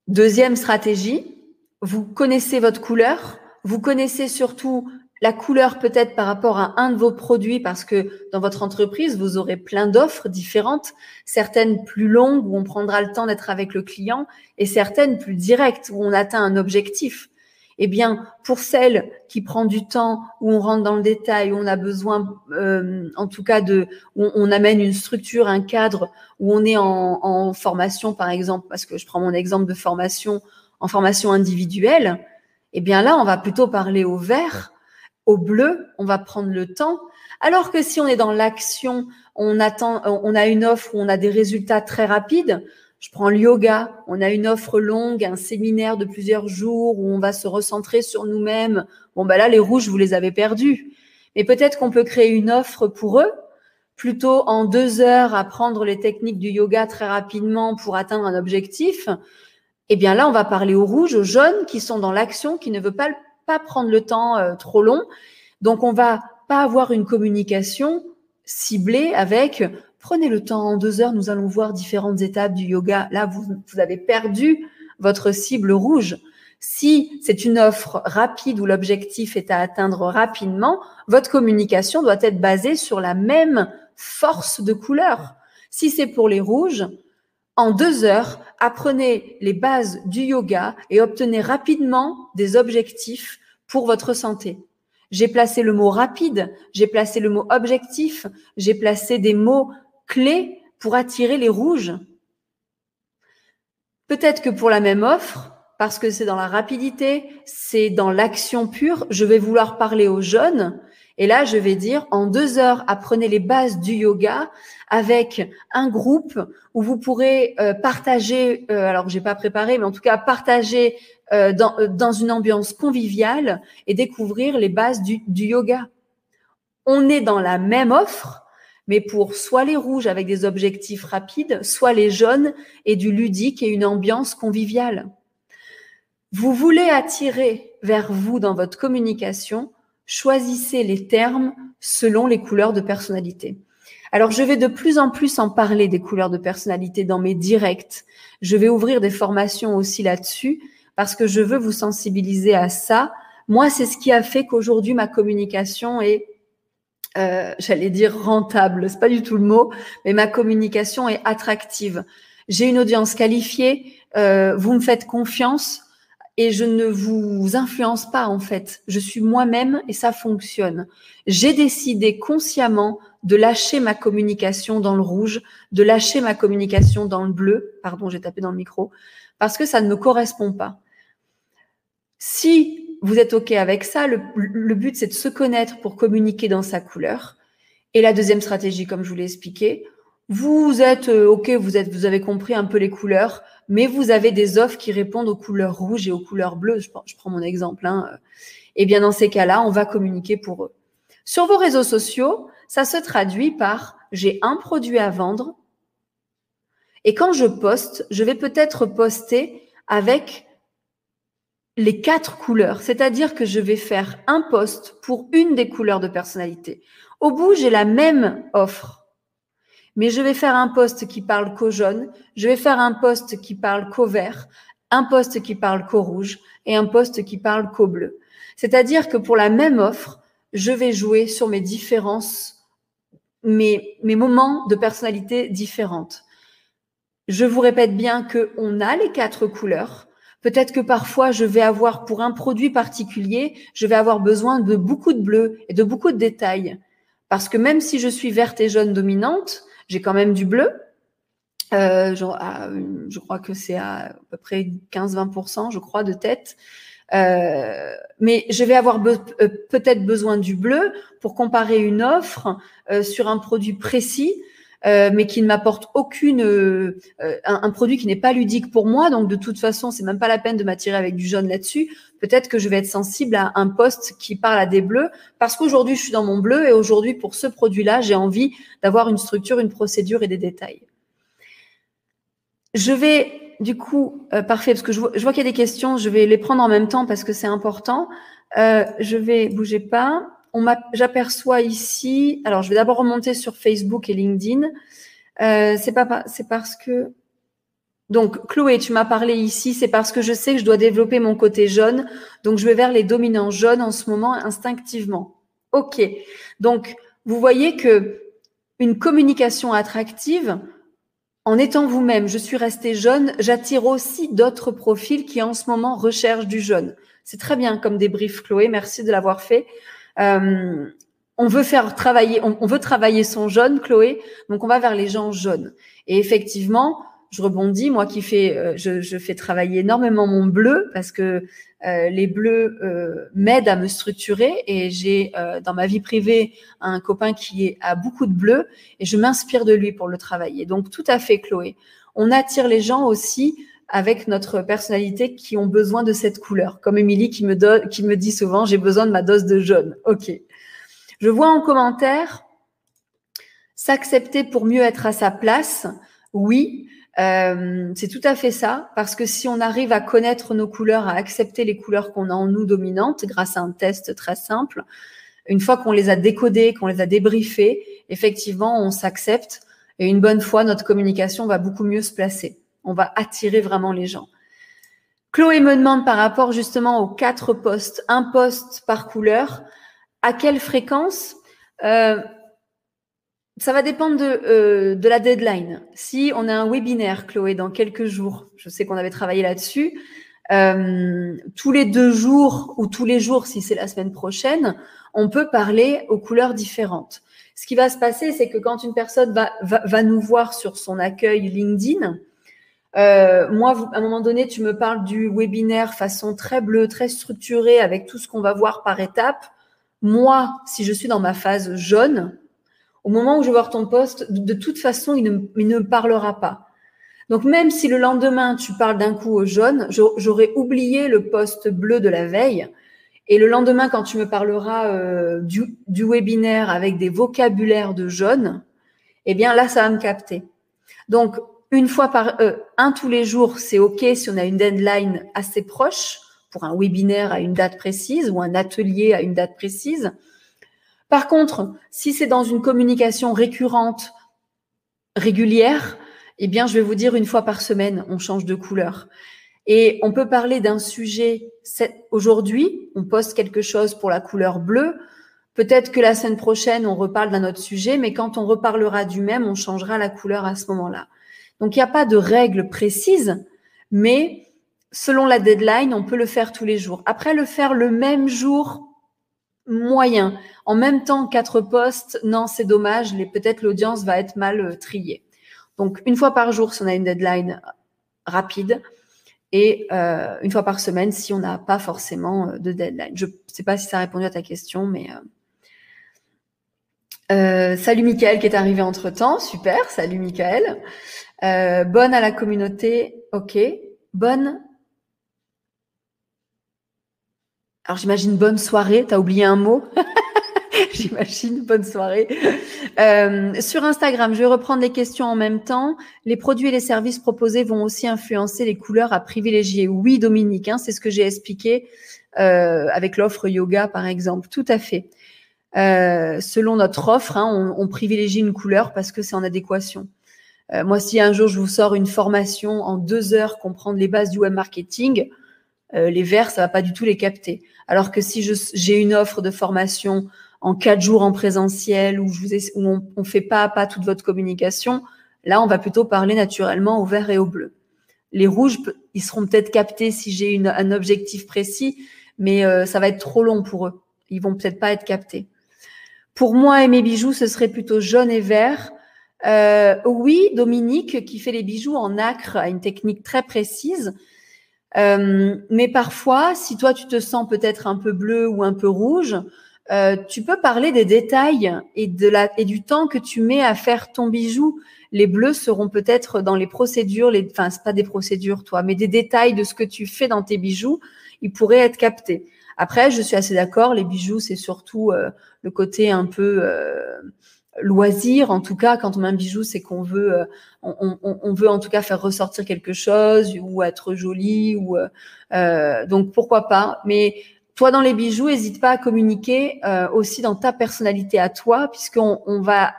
Deuxième stratégie, vous connaissez votre couleur, vous connaissez surtout la couleur peut-être par rapport à un de vos produits parce que dans votre entreprise, vous aurez plein d'offres différentes, certaines plus longues où on prendra le temps d'être avec le client et certaines plus directes où on atteint un objectif. Eh bien, pour celle qui prend du temps, où on rentre dans le détail, où on a besoin, euh, en tout cas, de, où on amène une structure, un cadre, où on est en, formation, par exemple, parce que je prends mon exemple de formation, en formation individuelle, eh bien là, on va plutôt parler au vert, au bleu, on va prendre le temps. Alors que si on est dans l'action, on attend, on a une offre où on a des résultats très rapides. Je prends le yoga, on a une offre longue, un séminaire de plusieurs jours où on va se recentrer sur nous-mêmes. Bon, ben là, les rouges, vous les avez perdus. Mais peut-être qu'on peut créer une offre pour eux, plutôt en deux heures apprendre les techniques du yoga très rapidement pour atteindre un objectif, eh bien là, on va parler aux rouges, aux jaunes qui sont dans l'action, qui ne veulent pas, pas prendre le temps euh, trop long. Donc, on va pas avoir une communication ciblée avec prenez le temps en deux heures, nous allons voir différentes étapes du yoga. Là, vous, avez perdu votre cible rouge. Si c'est une offre rapide où l'objectif est à atteindre rapidement, votre communication doit être basée sur la même force de couleur. Si c'est pour les rouges, en deux heures, apprenez les bases du yoga et obtenez rapidement des objectifs pour votre santé. J'ai placé le mot rapide, j'ai placé le mot objectif, j'ai placé des mots clés pour attirer les rouges. Peut-être que pour la même offre, parce que c'est dans la rapidité, c'est dans l'action pure, je vais vouloir parler aux jeunes et là, je vais dire, en deux heures, apprenez les bases du yoga avec un groupe où vous pourrez euh, partager, euh, alors j'ai pas préparé, mais en tout cas partager euh, dans, dans, une ambiance conviviale et découvrir les bases du yoga. On est dans la même offre, mais pour soit les rouges avec des objectifs rapides, soit les jaunes et du ludique et une ambiance conviviale. Vous voulez attirer vers vous dans votre communication choisissez les termes selon les couleurs de personnalité. Alors, je vais de plus en plus en parler des couleurs de personnalité dans mes directs. Je vais ouvrir des formations aussi là-dessus parce que je veux vous sensibiliser à ça. Moi, c'est ce qui a fait qu'aujourd'hui, ma communication est, euh, j'allais dire rentable, c'est pas du tout le mot, mais ma communication est attractive. J'ai une audience qualifiée, euh, vous me faites confiance et je ne vous influence pas en fait. Je suis moi-même et ça fonctionne. J'ai décidé consciemment de lâcher ma communication dans le rouge, de lâcher ma communication dans le bleu, pardon, j'ai tapé dans le micro, parce que ça ne me correspond pas. Si vous êtes OK avec ça, le, but, c'est de se connaître pour communiquer dans sa couleur. Et la deuxième stratégie, comme je vous l'ai expliqué, vous êtes euh, OK, vous, êtes, vous avez compris un peu les couleurs, mais vous avez des offres qui répondent aux couleurs rouges et aux couleurs bleues. Je, je prends mon exemple. Hein. Et bien, dans ces cas-là, on va communiquer pour eux. Sur vos réseaux sociaux, ça se traduit par j'ai un produit à vendre. Et quand je poste, je vais peut-être poster avec les quatre couleurs, c'est-à-dire que je vais faire un post pour une des couleurs de personnalité. Au bout, j'ai la même offre, mais je vais faire un post qui parle qu'au jaune, je vais faire un post qui parle qu'au vert, un post qui parle qu'au rouge et un post qui parle qu'au bleu. C'est-à-dire que pour la même offre, je vais jouer sur mes différences mes, mes moments de personnalité différentes. Je vous répète bien que on a les quatre couleurs. Peut-être que parfois je vais avoir pour un produit particulier, je vais avoir besoin de beaucoup de bleu et de beaucoup de détails. Parce que même si je suis verte et jaune dominante, j'ai quand même du bleu. Euh, je crois que c'est à, peu près 15-20%, je crois, de tête. Euh, mais je vais avoir euh, peut-être besoin du bleu pour comparer une offre sur un produit précis, mais qui ne m'apporte aucune un, produit qui n'est pas ludique pour moi. Donc de toute façon, c'est même pas la peine de m'attirer avec du jaune là-dessus. Peut-être que je vais être sensible à un poste qui parle à des bleus parce qu'aujourd'hui je suis dans mon bleu et aujourd'hui pour ce produit-là, j'ai envie d'avoir une structure, une procédure et des détails. Je vais du coup, euh, parfait, parce que je vois, qu'il y a des questions, je vais les prendre en même temps parce que c'est important. Euh, je vais bouger pas. J'aperçois ici. Alors, je vais d'abord remonter sur Facebook et LinkedIn. Euh, c'est parce que. Donc, Chloé, tu m'as parlé ici. C'est parce que je sais que je dois développer mon côté jaune. Donc, je vais vers les dominants jaunes en ce moment instinctivement. Ok. Donc, vous voyez que une communication attractive, en étant vous-même, je suis restée jeune, j'attire aussi d'autres profils qui en ce moment recherchent du jeune. C'est très bien comme débrief, Chloé. Merci de l'avoir fait. Euh, on veut faire travailler, on, veut travailler son jeune, Chloé. Donc on va vers les gens jeunes. Et effectivement, je rebondis, moi qui fais, euh, je, fais travailler énormément mon bleu parce que euh, les bleus m'aident à me structurer et j'ai dans ma vie privée un copain qui a beaucoup de bleu et je m'inspire de lui pour le travailler. Donc tout à fait, Chloé. On attire les gens aussi avec notre personnalité qui ont besoin de cette couleur. Comme Émilie qui me, dit souvent, j'ai besoin de ma dose de jaune. OK. Je vois en commentaire, s'accepter pour mieux être à sa place. Oui, euh, c'est tout à fait ça, parce que si on arrive à connaître nos couleurs, à accepter les couleurs qu'on a en nous dominantes grâce à un test très simple, une fois qu'on les a décodées, qu'on les a débriefées, effectivement, on s'accepte et une bonne fois, notre communication va beaucoup mieux se placer. On va attirer vraiment les gens. Chloé me demande par rapport justement aux quatre postes, un poste par couleur, à quelle fréquence? Euh, ça va dépendre de, euh, de, la deadline. Si on a un webinaire, Chloé, dans quelques jours, je sais qu'on avait travaillé là-dessus, euh, tous les deux jours ou tous les jours, si c'est la semaine prochaine, on peut parler aux couleurs différentes. Ce qui va se passer, c'est que quand une personne va, nous voir sur son accueil LinkedIn, euh, moi, à un moment donné, tu me parles du webinaire façon très bleue, très structurée, avec tout ce qu'on va voir par étape. Moi, si je suis dans ma phase jaune, au moment où je vais voir ton poste, de, toute façon, il ne, il ne parlera pas. Donc même si le lendemain, tu parles d'un coup au jaune, j'aurais oublié le poste bleu de la veille. Et le lendemain, quand tu me parleras euh, du, du, webinaire avec des vocabulaires de jaune, eh bien là, ça va me capter. Donc, une fois par euh, un tous les jours, c'est OK si on a une deadline assez proche pour un webinaire à une date précise ou un atelier à une date précise. Par contre, si c'est dans une communication récurrente, régulière, eh bien, je vais vous dire une fois par semaine, on change de couleur. Et on peut parler d'un sujet aujourd'hui, on poste quelque chose pour la couleur bleue. Peut-être que la semaine prochaine, on reparle d'un autre sujet, mais quand on reparlera du même, on changera la couleur à ce moment-là. Donc, il n'y a pas de règle précise, mais selon la deadline, on peut le faire tous les jours. Après, le faire le même jour, moyen. En même temps, quatre postes, non, c'est dommage. Peut-être l'audience va être mal euh, triée. Donc, une fois par jour, si on a une deadline rapide, et euh, une fois par semaine si on n'a pas forcément euh, de deadline. Je ne sais pas si ça a répondu à ta question, mais salut Michael qui est arrivé entre temps, super, salut Michael. Bonne à la communauté, ok. Bonne. Alors j'imagine bonne soirée, t'as oublié un mot? [LAUGHS] J'imagine. Bonne soirée. Euh, sur Instagram, je vais reprendre les questions en même temps. Les produits et les services proposés vont aussi influencer les couleurs à privilégier. Oui, Dominique, hein, c'est ce que j'ai expliqué euh, avec l'offre yoga, par exemple. Tout à fait. Euh, selon notre offre, hein, on, privilégie une couleur parce que c'est en adéquation. Euh, moi, si un jour je vous sors une formation en deux heures, comprendre les bases du web marketing, euh, les verts, ça va pas du tout les capter. Alors que si j'ai une offre de formation en quatre jours en présentiel où, on, on, fait pas à pas toute votre communication, là, on va plutôt parler naturellement au vert et au bleu. Les rouges, ils seront peut-être captés si j'ai un objectif précis, mais euh, ça va être trop long pour eux. Ils vont peut-être pas être captés. Pour moi et mes bijoux, ce serait plutôt jaune et vert. Euh, oui, Dominique, qui fait les bijoux en acre, a une technique très précise. Euh, mais parfois, si toi tu te sens peut-être un peu bleu ou un peu rouge, euh, tu peux parler des détails et, de la, et du temps que tu mets à faire ton bijou. Les bleus seront peut-être dans les procédures, les, enfin, c'est pas des procédures, toi, mais des détails de ce que tu fais dans tes bijoux, ils pourraient être captés. Après, je suis assez d'accord, les bijoux, c'est surtout le côté un peu loisir. En tout cas, quand on met un bijou, c'est qu'on veut, euh, on, on, on, veut en tout cas faire ressortir quelque chose ou être joli. Ou donc pourquoi pas. Mais toi, dans les bijoux, n'hésite pas à communiquer euh, aussi dans ta personnalité à toi, puisqu'on on va,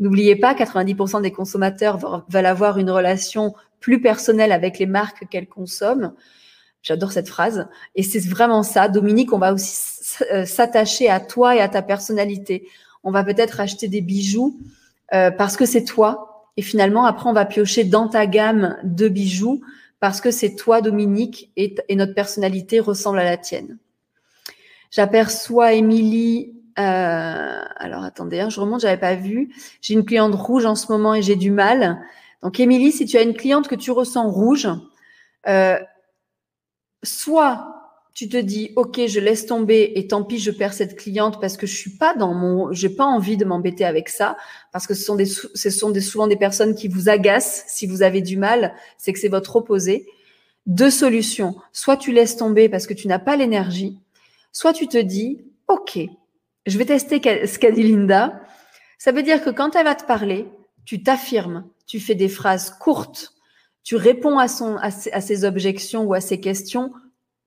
n'oubliez pas, 90% des consommateurs veulent avoir une relation plus personnelle avec les marques qu'elles consomment. J'adore cette phrase. Et c'est vraiment ça. Dominique, on va aussi euh, s'attacher à toi et à ta personnalité. On va peut-être acheter des bijoux euh, parce que c'est toi. Et finalement, après, on va piocher dans ta gamme de bijoux parce que c'est toi, Dominique, et, notre personnalité ressemble à la tienne. J'aperçois Émilie. Euh, alors attendez, hein, je remonte, j'avais pas vu. J'ai une cliente rouge en ce moment et j'ai du mal. Donc Émilie, si tu as une cliente que tu ressens rouge, euh, soit tu te dis ok je laisse tomber et tant pis je perds cette cliente parce que je suis pas dans mon j'ai pas envie de m'embêter avec ça. Parce que ce sont des ce sont des souvent des personnes qui vous agacent si vous avez du mal. C'est que c'est votre opposé. Deux solutions. Soit tu laisses tomber parce que tu n'as pas l'énergie. Soit tu te dis, OK, je vais tester ce qu'a dit Linda. Ça veut dire que quand elle va te parler, tu t'affirmes, tu fais des phrases courtes, tu réponds à, son, à, ses, objections ou à ses questions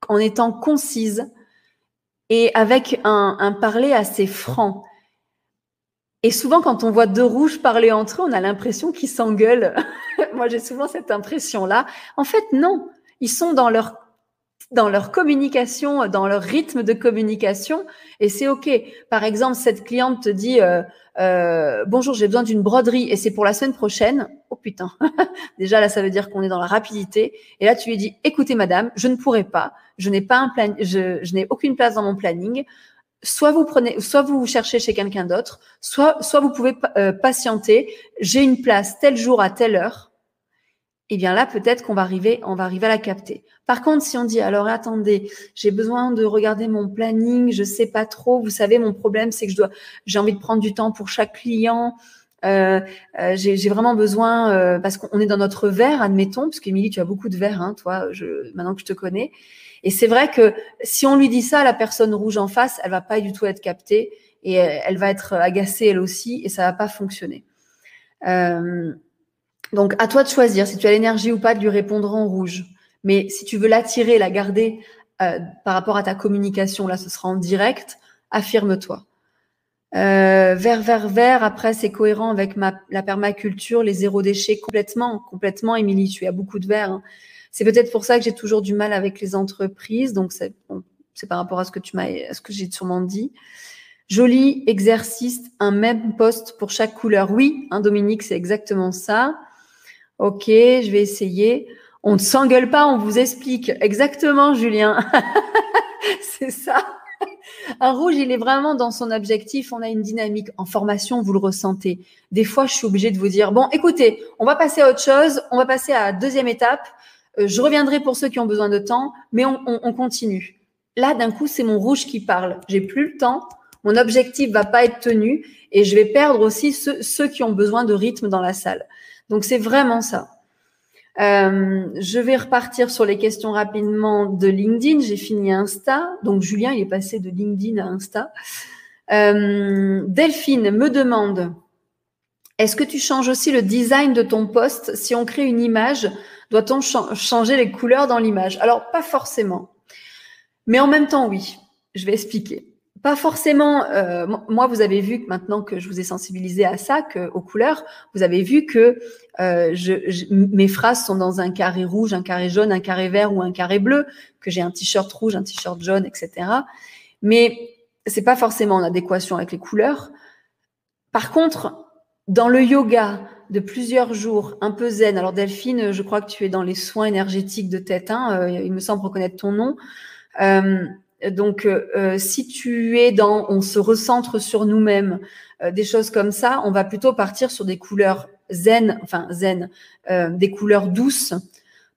en étant concise et avec un, un parler assez franc. Et souvent, quand on voit deux rouges parler entre eux, on a l'impression qu'ils s'engueulent. [LAUGHS] Moi, j'ai souvent cette impression-là. En fait, non. Ils sont dans leur dans leur communication, dans leur rythme de communication, et c'est ok. Par exemple, cette cliente te dit euh, euh, bonjour, j'ai besoin d'une broderie et c'est pour la semaine prochaine. Oh putain, [LAUGHS] déjà là, ça veut dire qu'on est dans la rapidité. Et là, tu lui dis écoutez, madame, je ne pourrai pas, je n'ai pas un plan, je, je n'ai aucune place dans mon planning. Soit vous prenez, soit vous cherchez chez quelqu'un d'autre, soit, soit vous pouvez euh, patienter. J'ai une place tel jour à telle heure eh bien là, peut-être qu'on va arriver, on va arriver à la capter. Par contre, si on dit, alors attendez, j'ai besoin de regarder mon planning, je sais pas trop. Vous savez, mon problème, c'est que je dois, j'ai envie de prendre du temps pour chaque client. Euh, euh, j'ai vraiment besoin euh, parce qu'on est dans notre verre, admettons, parce qu'Émilie, tu as beaucoup de verre, hein, toi, je, maintenant que je te connais. Et c'est vrai que si on lui dit ça, la personne rouge en face, elle va pas du tout être captée et elle, va être agacée elle aussi et ça va pas fonctionner. Donc, à toi de choisir si tu as l'énergie ou pas de lui répondre en rouge. Mais si tu veux l'attirer, la garder euh, par rapport à ta communication, là, ce sera en direct, affirme-toi. Euh, vert, vert, vert. Après, c'est cohérent avec ma, la permaculture, les zéro déchets, complètement, complètement. Émilie, tu as beaucoup de vert. Hein. C'est peut-être pour ça que j'ai toujours du mal avec les entreprises. Donc, c'est par rapport à ce que tu m'as, à ce que j'ai sûrement dit. Joli exercice, un même poste pour chaque couleur. Oui, hein, Dominique, c'est exactement ça. Ok, je vais essayer. On ne s'engueule pas, on vous explique. Exactement, Julien. [LAUGHS] c'est ça. Un rouge, il est vraiment dans son objectif. On a une dynamique. En formation, vous le ressentez. Des fois, je suis obligée de vous dire, bon, écoutez, on va passer à autre chose. On va passer à la deuxième étape. Euh, je reviendrai pour ceux qui ont besoin de temps, mais on, on continue. Là, d'un coup, c'est mon rouge qui parle. J'ai plus le temps. Mon objectif va pas être tenu et je vais perdre aussi ceux qui ont besoin de rythme dans la salle. Donc, c'est vraiment ça. Euh, je vais repartir sur les questions rapidement de LinkedIn. J'ai fini Insta. Donc Julien, il est passé de LinkedIn à Insta. Euh, Delphine me demande, est-ce que tu changes aussi le design de ton poste? Si on crée une image, doit-on changer les couleurs dans l'image? Alors, pas forcément. Mais en même temps, oui. Je vais expliquer pas forcément. Euh, moi, vous avez vu que maintenant que je vous ai sensibilisé à ça, que, aux couleurs, vous avez vu que euh, je, mes phrases sont dans un carré rouge, un carré jaune, un carré vert ou un carré bleu, que j'ai un t-shirt rouge, un t-shirt jaune, etc. Mais c'est pas forcément en adéquation avec les couleurs. Par contre, dans le yoga de plusieurs jours, un peu zen. Alors Delphine, je crois que tu es dans les soins énergétiques de tête. Hein, euh, il me semble reconnaître ton nom. Euh, donc, euh, euh, si tu es dans, on se recentre sur nous-mêmes, euh, des choses comme ça, on va plutôt partir sur des couleurs zen, enfin zen, des couleurs douces,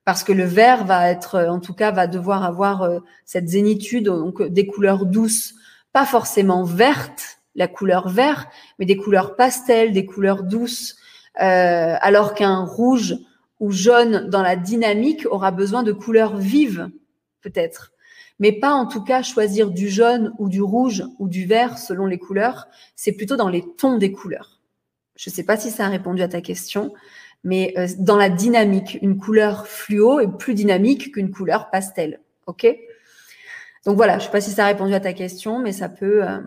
parce que le vert va être, en tout cas, va devoir avoir cette zénitude, donc des couleurs douces, pas forcément vertes, la couleur vert, mais des couleurs pastel, des couleurs douces, alors qu'un rouge ou jaune dans la dynamique aura besoin de couleurs vives, peut-être mais pas en tout cas choisir du jaune ou du rouge ou du vert selon les couleurs. C'est plutôt dans les tons des couleurs. Je ne sais pas si ça a répondu à ta question, mais euh, dans la dynamique, une couleur fluo est plus dynamique qu'une couleur pastel. OK? Donc voilà, je ne sais pas si ça a répondu à ta question, mais ça peut euh,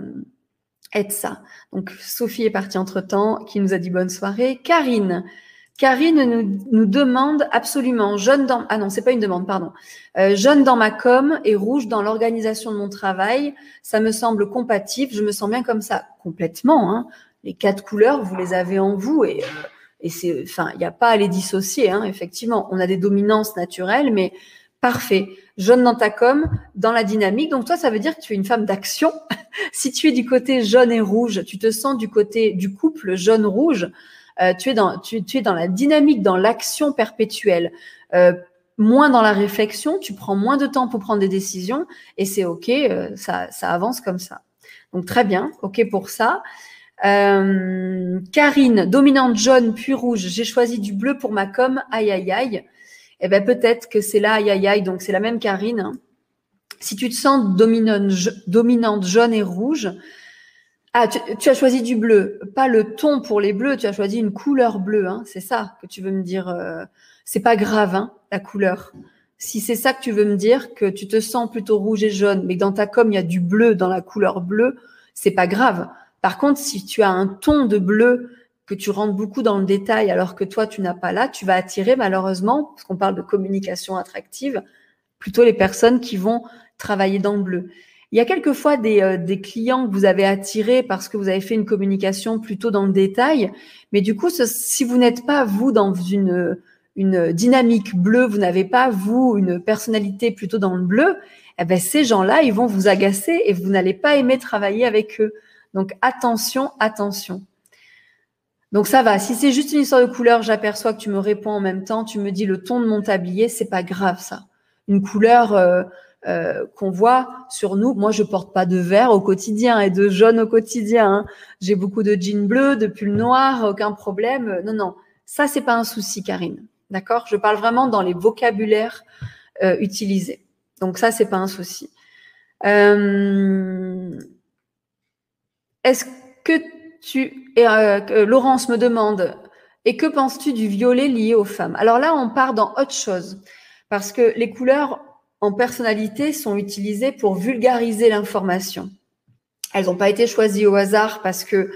être ça. Donc Sophie est partie entre-temps, qui nous a dit bonne soirée. Karine, Karine nous, nous, demande absolument jaune dans ah non c'est pas une demande pardon. Euh, jaune dans ma com et rouge dans l'organisation de mon travail ça me semble compatible je me sens bien comme ça. Complètement hein. les quatre couleurs vous les avez en vous et euh, et c'est enfin il n'y a pas à les dissocier hein, effectivement. On a des dominances naturelles mais parfait. Jaune dans ta com dans la dynamique. Donc toi ça veut dire que tu es une femme d'action. [LAUGHS] Si tu es du côté jaune et rouge tu te sens du côté du couple jaune rouge euh, tu, es dans, tu, es dans la dynamique, dans l'action perpétuelle. Euh, moins dans la réflexion, tu prends moins de temps pour prendre des décisions et c'est OK, euh, ça, ça avance comme ça. Donc très bien, OK pour ça. Karine, dominante jaune puis rouge, j'ai choisi du bleu pour ma com, aïe aïe aïe. Eh ben peut-être que c'est là, aïe aïe aïe, donc c'est la même Karine. Hein. Si tu te sens dominante jaune et rouge, ah, tu, as choisi du bleu, pas le ton pour les bleus, tu as choisi une couleur bleue, hein, c'est ça que tu veux me dire. Euh, c'est pas grave, hein, la couleur. Si c'est ça que tu veux me dire, que tu te sens plutôt rouge et jaune, mais que dans ta com il y a du bleu dans la couleur bleue, c'est pas grave. Par contre, si tu as un ton de bleu que tu rentres beaucoup dans le détail alors que toi tu n'as pas là, tu vas attirer malheureusement, parce qu'on parle de communication attractive, plutôt les personnes qui vont travailler dans le bleu. Il y a quelquefois des, euh, des clients que vous avez attirés parce que vous avez fait une communication plutôt dans le détail, mais du coup, si vous n'êtes pas vous dans une, une dynamique bleue, vous n'avez pas vous une personnalité plutôt dans le bleu, eh ben ces gens-là, ils vont vous agacer et vous n'allez pas aimer travailler avec eux. Donc attention, attention. Donc ça va. Si c'est juste une histoire de couleur, j'aperçois que tu me réponds en même temps, tu me dis le ton de mon tablier, c'est pas grave ça. Une couleur, euh, euh, qu'on voit sur nous. Moi, je porte pas de vert au quotidien et de jaune au quotidien. Hein. J'ai beaucoup de jeans bleus, de pulls noirs, aucun problème. Non, non, ça c'est pas un souci, Karine. D'accord? Je parle vraiment dans les vocabulaires euh, utilisés. Donc ça, c'est pas un souci. Euh, est-ce que tu et Laurence me demande et que penses-tu du violet lié aux femmes? Alors là, on part dans autre chose parce que les couleurs en personnalité sont utilisés pour vulgariser l'information. elles n'ont pas été choisies au hasard parce que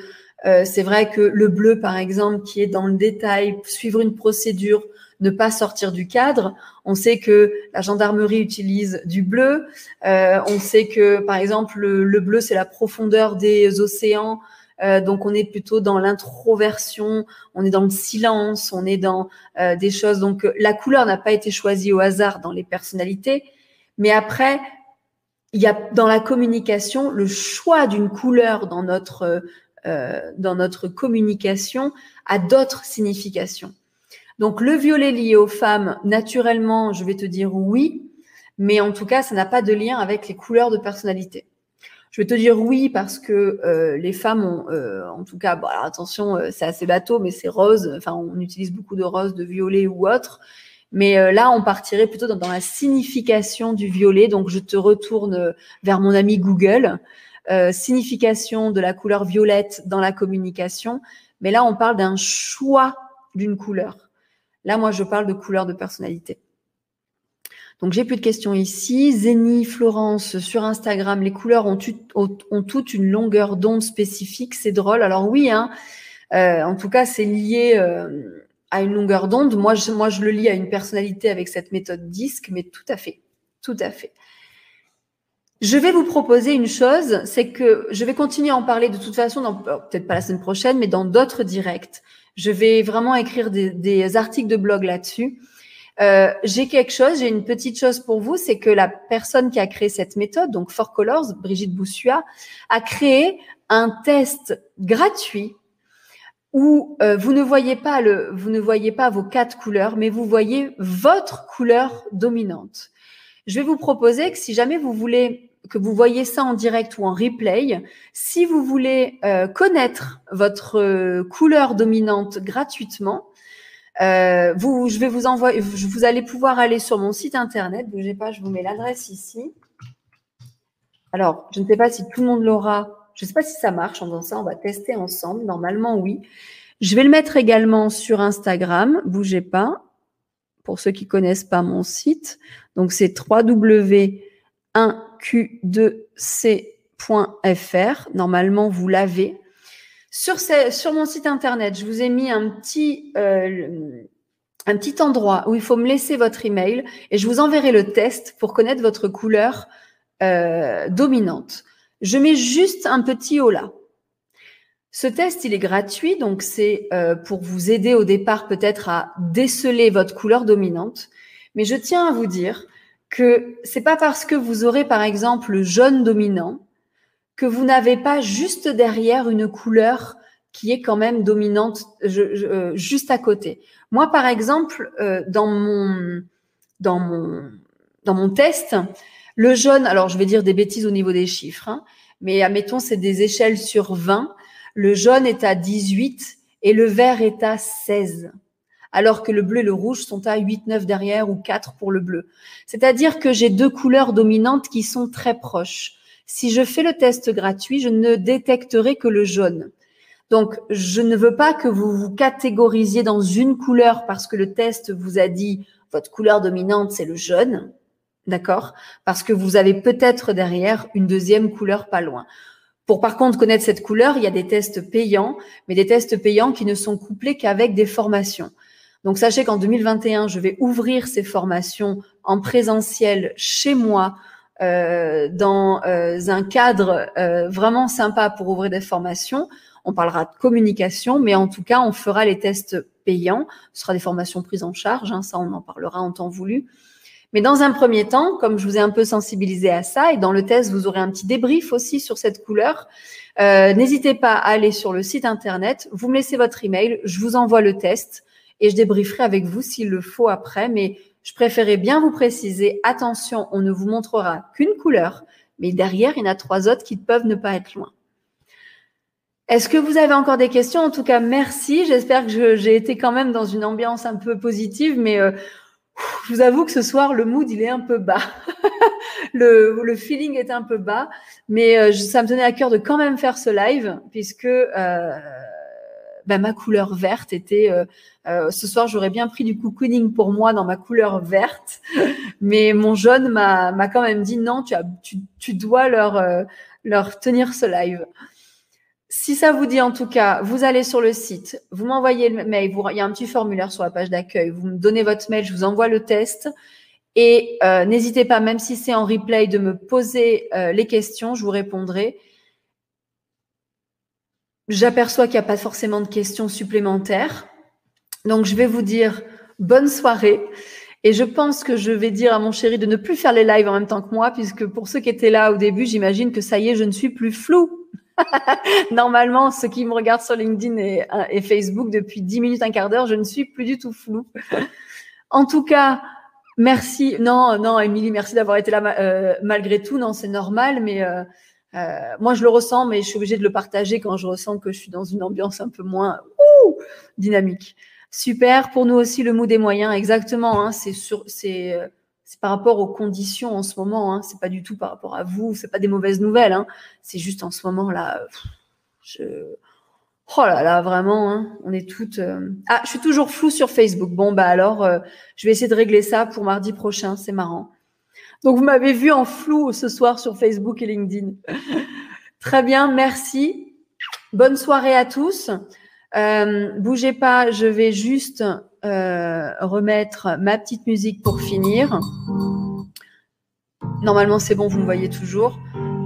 euh, c'est vrai que le bleu, par exemple, qui est dans le détail, suivre une procédure, ne pas sortir du cadre. On sait que la gendarmerie utilise du bleu. Euh, on sait que, par exemple, le, bleu, c'est la profondeur des océans. Euh, donc, on est plutôt dans l'introversion, on est dans le silence, on est dans euh, des choses. Donc, la couleur n'a pas été choisie au hasard dans les personnalités. Mais après, il y a dans la communication le choix d'une couleur dans notre dans notre communication a d'autres significations. Donc le violet lié aux femmes, naturellement, je vais te dire oui, mais en tout cas, ça n'a pas de lien avec les couleurs de personnalité. Je vais te dire oui parce que euh, les femmes ont, euh, en tout cas, bon, alors attention, euh, c'est assez bateau, mais c'est rose. Enfin, on utilise beaucoup de rose, de violet ou autre. Mais là, on partirait plutôt dans, la signification du violet. Donc, je te retourne vers mon ami Google. signification de la couleur violette dans la communication. Mais là, on parle d'un choix d'une couleur. Là, moi, je parle de couleur de personnalité. Donc, j'ai plus de questions ici. Zénie, Florence, sur Instagram, les couleurs ont, toutes une longueur d'onde spécifique. C'est drôle. Alors oui, hein, euh, en tout cas, c'est lié euh, à une longueur d'onde. Moi je, moi, je le lis à une personnalité avec cette méthode disque, mais tout à fait, tout à fait. Je vais vous proposer une chose, c'est que je vais continuer à en parler de toute façon, peut-être pas la semaine prochaine, mais dans d'autres directs. Je vais vraiment écrire des, articles de blog là-dessus. Euh, j'ai quelque chose, j'ai une petite chose pour vous, c'est que la personne qui a créé cette méthode, donc Four Colors, Brigitte Boussua, a créé un test gratuit où euh, vous ne voyez pas le, vous ne voyez pas vos quatre couleurs, mais vous voyez votre couleur dominante. Je vais vous proposer que si jamais vous voulez que vous voyez ça en direct ou en replay. Si vous voulez euh, connaître votre euh, couleur dominante gratuitement, euh, vous, je vais vous envoyer, vous allez pouvoir aller sur mon site internet. Bougez pas, je vous mets l'adresse ici. Alors, je ne sais pas si tout le monde l'aura. Je ne sais pas si ça marche en faisant ça. On va tester ensemble. Normalement, oui. Je vais le mettre également sur Instagram. Bougez pas. Pour ceux qui connaissent pas mon site. Donc, c'est www 1q2c.fr. Normalement, vous l'avez. Sur, mon site internet, je vous ai mis un petit, euh, un petit endroit où il faut me laisser votre email et je vous enverrai le test pour connaître votre couleur euh, dominante. Je mets juste un petit là. Ce test, il est gratuit, donc c'est euh, pour vous aider au départ peut-être à déceler votre couleur dominante. Mais je tiens à vous dire que c'est pas parce que vous aurez par exemple le jaune dominant que vous n'avez pas juste derrière une couleur qui est quand même dominante euh, juste à côté. Moi, par exemple, euh, dans mon dans mon dans mon test, le jaune, alors je vais dire des bêtises au niveau des chiffres, hein, mais admettons c'est des échelles sur 20. Le jaune est à 18 et le vert est à 16 alors que le bleu et le rouge sont à 8, 9 derrière ou 4 pour le bleu. C'est-à-dire que j'ai deux couleurs dominantes qui sont très proches. Si je fais le test gratuit, je ne détecterai que le jaune. Donc, je ne veux pas que vous vous catégorisiez dans une couleur parce que le test vous a dit votre couleur dominante, c'est le jaune. D'accord? Parce que vous avez peut-être derrière une deuxième couleur pas loin. Pour par contre connaître cette couleur, il y a des tests payants, mais des tests payants qui ne sont couplés qu'avec des formations. Donc sachez qu'en 2021, je vais ouvrir ces formations en présentiel chez moi euh, dans euh, un cadre euh, vraiment sympa pour ouvrir des formations. On parlera de communication, mais en tout cas, on fera les tests payants. Ce sera des formations prises en charge, hein, ça on en parlera en temps voulu. Mais dans un premier temps, comme je vous ai un peu sensibilisé à ça, et dans le test, vous aurez un petit débrief aussi sur cette couleur. N'hésitez pas à aller sur le site internet, vous me laissez votre email, je vous envoie le test et je débrieferai avec vous s'il le faut après. Mais je préférais bien vous préciser, attention, on ne vous montrera qu'une couleur, mais derrière, il y en a trois autres qui peuvent ne pas être loin. Est-ce que vous avez encore des questions? En tout cas, merci. J'espère que j'ai été quand même dans une ambiance un peu positive, mais euh, je vous avoue que ce soir, le mood, il est un peu bas. [LAUGHS] le, feeling est un peu bas, mais euh, ça me tenait à cœur de quand même faire ce live, puisque... Euh, ben, ma couleur verte était. ce soir, j'aurais bien pris du cocooning pour moi dans ma couleur verte, [LAUGHS] mais mon jaune m'a quand même dit non, tu, dois leur, leur tenir ce live. Si ça vous dit en tout cas, vous allez sur le site, vous m'envoyez le mail, il y a un petit formulaire sur la page d'accueil, vous me donnez votre mail, je vous envoie le test. Et euh, n'hésitez pas, même si c'est en replay, de me poser euh, les questions, je vous répondrai. J'aperçois qu'il n'y a pas forcément de questions supplémentaires. Donc, je vais vous dire bonne soirée. Et je pense que je vais dire à mon chéri de ne plus faire les lives en même temps que moi, puisque pour ceux qui étaient là au début, j'imagine que ça y est, je ne suis plus flou. [LAUGHS] Normalement, ceux qui me regardent sur LinkedIn et, Facebook depuis 10 minutes, un quart d'heure, je ne suis plus du tout flou. [LAUGHS] en tout cas, merci. Non, non, Émilie, merci d'avoir été là euh, malgré tout. Non, c'est normal, mais euh, euh, moi, je le ressens, mais je suis obligée de le partager quand je ressens que je suis dans une ambiance un peu moins dynamique. Super. Pour nous aussi, le mot des moyens, exactement. Hein, c'est sur, c'est c'est par rapport aux conditions en ce moment. Hein. C'est pas du tout par rapport à vous. C'est pas des mauvaises nouvelles. Hein. C'est juste en ce moment là. Je... Oh là là, vraiment. Hein. On est toutes. Euh, ah, je suis toujours flou sur Facebook. Bon bah alors, euh, je vais essayer de régler ça pour mardi prochain. C'est marrant. Donc vous m'avez vu en flou ce soir sur Facebook et LinkedIn. [LAUGHS] Très bien, merci. Bonne soirée à tous. Euh, bougez pas, je vais juste euh, remettre ma petite musique pour finir. Normalement, c'est bon, vous me voyez toujours.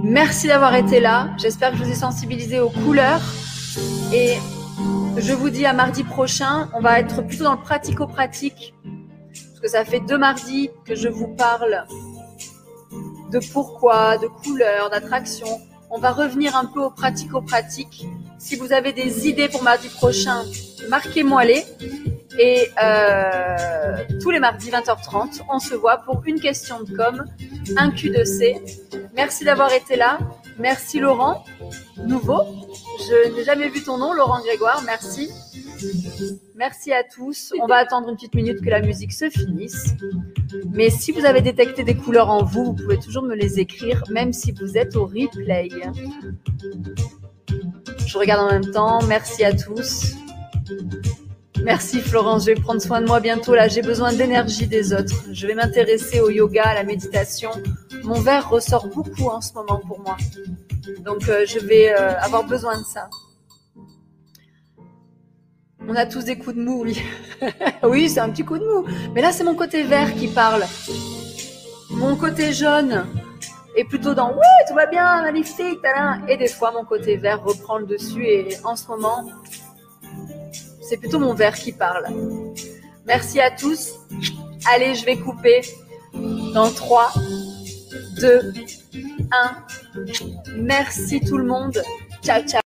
Merci d'avoir été là. J'espère que je vous ai sensibilisé aux couleurs. Et je vous dis à mardi prochain. On va être plutôt dans le pratico-pratique. Parce que ça fait deux mardis que je vous parle de pourquoi, de couleurs, d'attraction. On va revenir un peu au pratico-pratique. Si vous avez des idées pour mardi prochain, marquez-moi les. Et euh, tous les mardis 20h30, on se voit pour une question de com, un Q2C. Merci d'avoir été là. Merci Laurent, nouveau. Je n'ai jamais vu ton nom, Laurent Grégoire. Merci. Merci à tous. On va attendre une petite minute que la musique se finisse. Mais si vous avez détecté des couleurs en vous, vous pouvez toujours me les écrire, même si vous êtes au replay. Je regarde en même temps. Merci à tous. Merci Florence, je vais prendre soin de moi bientôt. Là, j'ai besoin d'énergie des autres. Je vais m'intéresser au yoga, à la méditation. Mon verre ressort beaucoup en ce moment pour moi. Donc, euh, je vais euh, avoir besoin de ça. On a tous des coups de mou, oui. [LAUGHS] oui, c'est un petit coup de mou. Mais là, c'est mon côté vert qui parle. Mon côté jaune est plutôt dans oui, tout va bien, magnifique, Et des fois, mon côté vert reprend le dessus. Et en ce moment, c'est plutôt mon verre qui parle. Merci à tous. Allez, je vais couper dans 3, 2, 1. Merci tout le monde. Ciao, ciao.